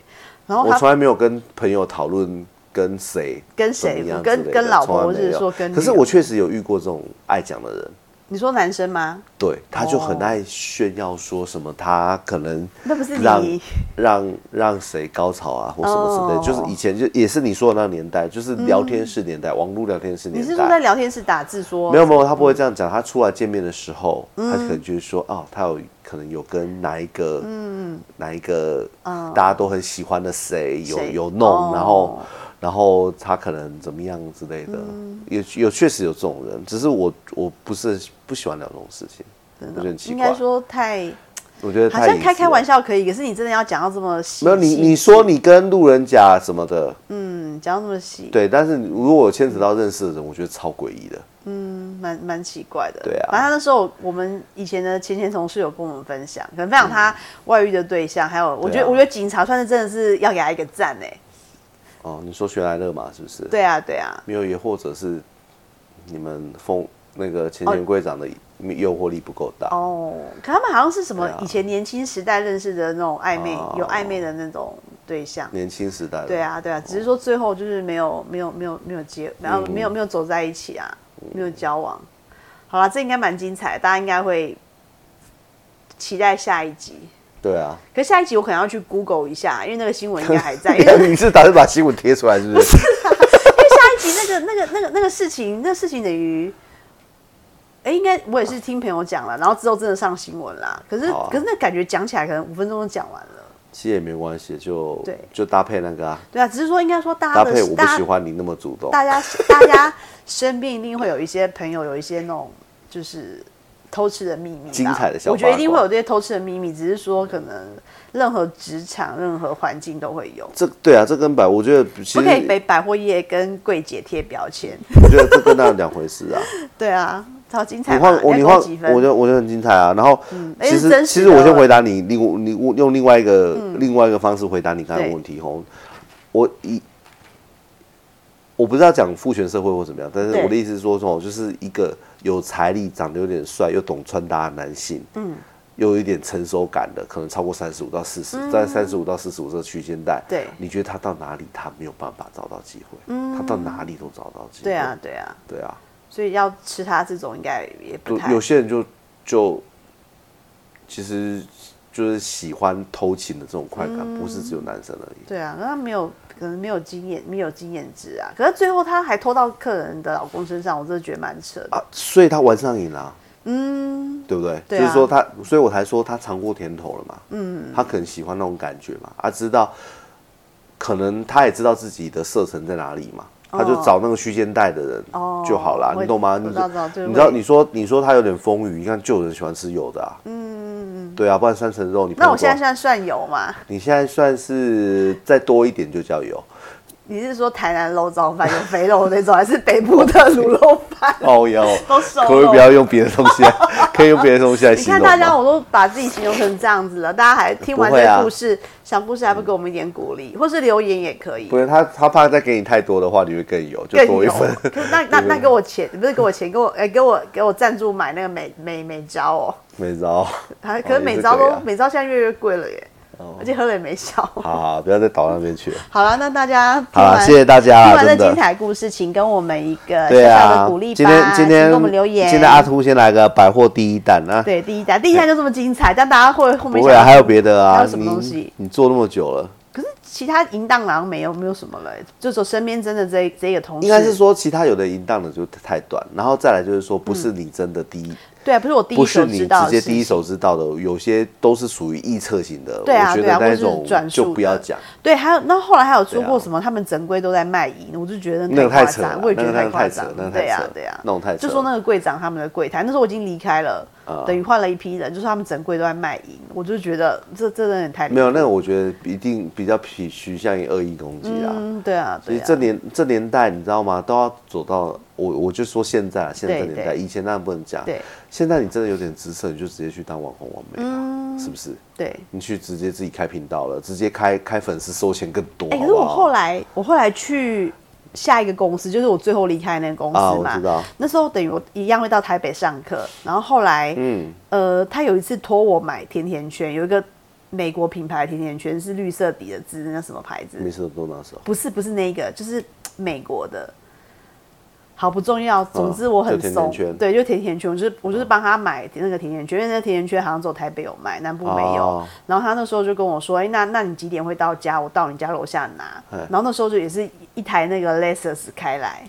然后我从来没有跟朋友讨论跟谁跟谁跟跟老婆或从来没有。是说跟可是我确实有遇过这种爱讲的人，你说男生吗？对，他就很哦爱炫耀说什么他可能那不是让你。让让谁高潮啊或什么之类就是以前就也是你说的那个年代，就是聊天室年代，网络聊天室年代。你是说在。聊天室打字说没有没有，他不会这样讲。他出来见面的时候，嗯。他可能就是说，哦，他有可能有跟哪一个，嗯。哪一个大家都很喜欢的谁有有弄，哦。然后然后他可能怎么样之类的，有有确实有这种人，只是我我不是不喜欢聊这种事情，我觉得奇怪。应该说太我觉得好像开开玩笑。可以，可是你真的要讲到这么细，没有你，你说你跟路人甲什么的，嗯讲到这么细，对，但是如果牵扯到认识的人，我觉得超诡异的。嗯，蛮蛮奇怪的。对啊。反正那时候我们以前的前前同事有跟我们分享，可能分享他外遇的对象，还有我觉得、啊我觉得警察算是真的是要给他一个赞哎。哦，你说玄来乐嘛，是不是？，对啊，对啊，没有，也或者是你们风那个前前柜长的诱惑力不够大。哦，可他们好像是什么以前年轻时代认识的那种暧昧，哦。有暧昧的那种对象。年轻时代的，对啊，对啊，只是说最后就是没有没有没有没有结，然后没有没有走在一起啊，没有交往。好了，这应该蛮精彩，大家应该会期待下一集。对啊，可是下一集我可能要去 Google 一下，因为那个新闻应该还在，你是打算把新闻贴出来，是不是？因为下一集那个那个那个那个事情，那个事情等于，哎、应该我也是听朋友讲了，然后之后真的上新闻啦。可是、啊可是那感觉讲起来可能五分钟就讲完了。其实也没关系，就对就搭配那个啊，对啊，只是说应该说大搭配我不喜欢你那么主动。大家大家身边一定会有一些朋友，有一些那种就是偷吃的秘密，精彩的小我觉得一定会有这些偷吃的秘密，只是说可能任何职场、任何环境都会有。这对啊，这跟百，我觉得不可以被百货业跟柜姐贴标签。我觉得这跟那两回事啊。对啊，超精彩你嘛。换我，你换？我就我就很精彩啊。然后其实其实我先回答你，另你用另外一个另外一个方式回答你刚才的问题吼。我一我不知道讲父权社会或怎么样，但是我的意思是说，哦，就是一个有财力、长得有点帅又懂穿搭的男性，嗯，又有一点成熟感的，可能超过三十五到四十、在三十五到四十五这个区间带，嗯对你觉得他到哪里他没有办法找到机会？嗯他到哪里都找到机会。对啊，，对啊，对啊。所以要吃它这种应该也不有太有些人就就其实就是喜欢偷情的这种快感，不是只有男生而已。对啊，那他没有可能没有经验，没有经验值啊。可是最后他还偷到客人的老公身上，我真的觉得蛮扯的。啊，所以他玩上瘾了、嗯，对不对？对啊就是说他，所以我才说他尝过甜头了嘛。嗯，他可能喜欢那种感觉嘛，啊，知道，可能他也知道自己的射程在哪里嘛，他就找那个区间带的人哦就好了，你懂吗？你知道你知道你说你说他有点丰腴，你看就有人喜欢吃油的啊。嗯嗯对啊，不然三层肉你那我现在在现在算油吗？你现在算是再多一点就叫油。你是说台南肉燥饭有肥肉那种，还是北部的卤肉饭？哦哟，都熟可不可以不要用别的东西来？可以用别的东西来你形容你？看大家，我都把自己形容成这样子了，大家还听完这个故事，想故事还不给我们一点鼓励，或是留言也可以不。是他，他怕再给你太多的话，你会更油，就多一分。那那那给我钱，不是给我钱，给我哎、给我给我赞助买那个美美美招哦，美招，还可是美招都、美招现在越来越贵了耶，而且喝了也没笑。好好，不要再倒那边去了。好了，那大家听好谢谢大家，听完这精。彩故事，请跟我们一个小对小的啊鼓励吧，，今天今天给我们留言。今天阿秃先来个百货第一弹啊，对第一弹，第一弹就这么精彩，但大家会后面不会啊，还有别的啊，还有什么东你西你做那么久了，可是其他淫荡好像没有没有什么了，就说身边真的这这个同事，应该是说其他有的淫荡的就太短，然后再来就是说不是你真的第一，对啊，不是我第一手知道直接第一手知道的，有些都是属于臆测型的，对啊我觉对啊或是得那种转述就不要讲。对，还有那后来还有说对啊过什么，他们整柜都在卖淫，我就觉得那个太夸太扯了张，我也觉得那个夸张对呀扯对呀，那种太扯就说那个柜长他们的柜台，那时候我已经离开了，啊等于换了一批人，就是他们整柜都在卖淫，我就觉得这这真的太离没有，那个我觉得一定比较趋趋向于恶意攻击啦。嗯，对啊，所以这年这年代，你知道吗？都要走到我我就说现在啊，现在这年代，对以前当然不能讲。对现在你真的有点姿色，你就直接去当网红网媒啦，嗯是不是？对。你去直接自己开频道了，直接开开粉丝收钱更多，哎、可是我后来我后来去下一个公司，就是我最后离开那个公司嘛。那时候等于我一样会到台北上课，然后后来，嗯，呃，他有一次托我买甜甜圈，有一个美国品牌的甜甜圈是绿色底的字，那什么牌子？没事都那时候。不是不是那个，就是美国的。好不重要，总之我很怂，甜圈对，就甜甜圈，我就是我就是帮他买那个甜甜圈，因为那个甜甜圈好像只有台北有卖，南部没有。哦然后他那时候就跟我说：“哎、那那你几点会到家？我到你家楼下拿。哎”然后那时候就也是一台那个 Lexus 开来，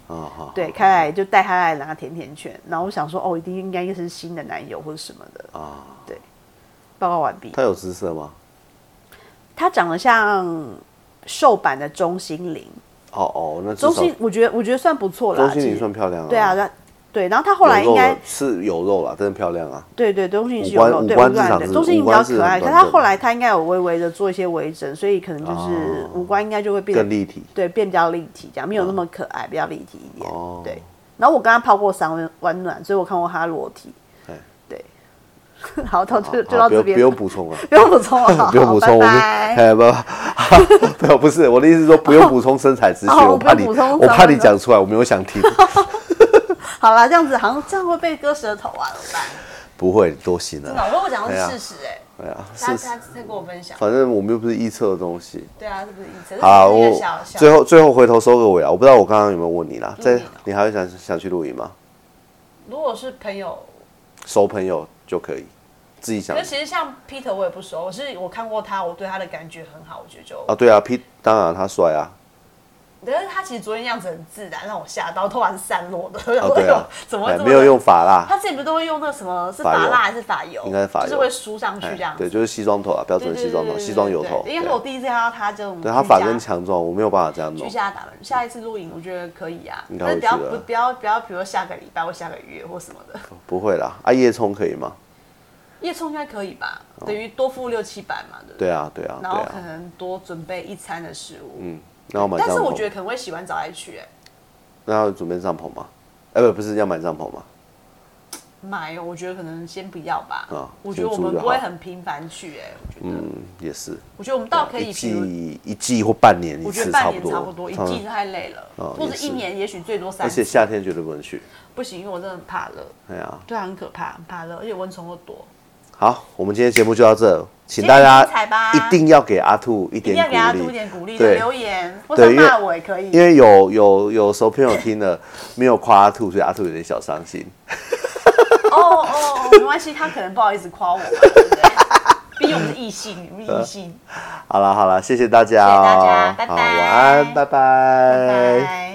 对，开来就带他来拿甜甜圈。然后我想说，哦，一定应该是新的男友或者什么的。啊，报告完毕。他有姿色吗？他长得像瘦版的钟心凌，哦哦，那周心我觉得我觉得算不错啦。钟欣凌其实算漂亮啊。对啊，对对。然后他后来应该是有肉了，真的漂亮啊。对对，钟欣凌是有肉，对五官对，至少是钟欣凌比较可爱，可他后来他应该有微微的做一些微整，所以可能就是哦五官应该就会变得更立体。对变比较立体，这样没有那么可爱，比较立体一点。哦对。然后我跟他泡过三温温暖，所以我看过他裸体。好，到就就好不用到这边，不用补充了。不用补充 了，不用补充，我们拜拜。哎不不，没有不是我的意思是说不用补充身材资讯，哦我怕你不用补充我怕你讲出来，我没有想听。好啦，这样子好像这样会被割舌头啊，怎么办？不会多心真的，啊，我讲的是事实，哎，对啊，他是，他再跟我分享。反正我们又不是臆测的东西。对啊，是不是意思，好，我最后最后回头收个尾啊！我不知道我刚刚有没有问你啦，在你还会想想去露营吗？如果是朋友，熟朋友就可以，自己想那其实像 Peter 我也不熟，我是我看过他，我对他的感觉很好，我觉得就啊，对啊，P 当然他帅啊，但是他其实昨天样子很自然，让我吓到，头发是散落的。哦，对啊，怎么没有用发蜡，他自己不都会用那什么是发蜡还是发油？应该是发油就是会梳上去哎这样子。对，就是西装头啊，标准对西装头，西装油头。对因为我第一次看到他这种，对他发根强壮，我没有办法这样弄居。家打扮，下一次录影我觉得可以啊，应该但是不要不不要不要，比如说下个礼拜或下个月或什么的，不会啦，啊，叶葱可以吗？叶葱应该可以吧？等于多付六七百嘛，对不对？对啊，对啊，然后可啊。能多准备一餐的食物，嗯，然后买但帐篷，是我觉得可能会洗完澡再去、哎，那要准备帐篷吗？哎，不，不是要买帐篷吗？买哦，我觉得可能先不要吧。啊我觉得我们不会很频繁去、哎，我觉得，嗯，也是。我觉得我们倒可以，一比如季一季或半年一我觉得半年次差不多，差不多，一季太累了，或者一年也许最多三而且。夏天绝对不能去。不行，因为我真的很怕热，哎呀，对啊，很可怕，很怕热，而且蚊虫又多。好，我们今天节目就到这，请大家一定要给阿兔一一定点要给阿兔一鼓励，点鼓励的留言，或者骂我也可以。因为有有有熟朋友听了 没有夸阿兔，所以阿兔有点小伤心。哦哦哦，没关系，他可能不好意思夸我嘛，对不对？毕竟我们是异性，我们是异性。好了好了，谢谢大家哦，谢谢大家拜拜好，晚安，拜拜拜拜。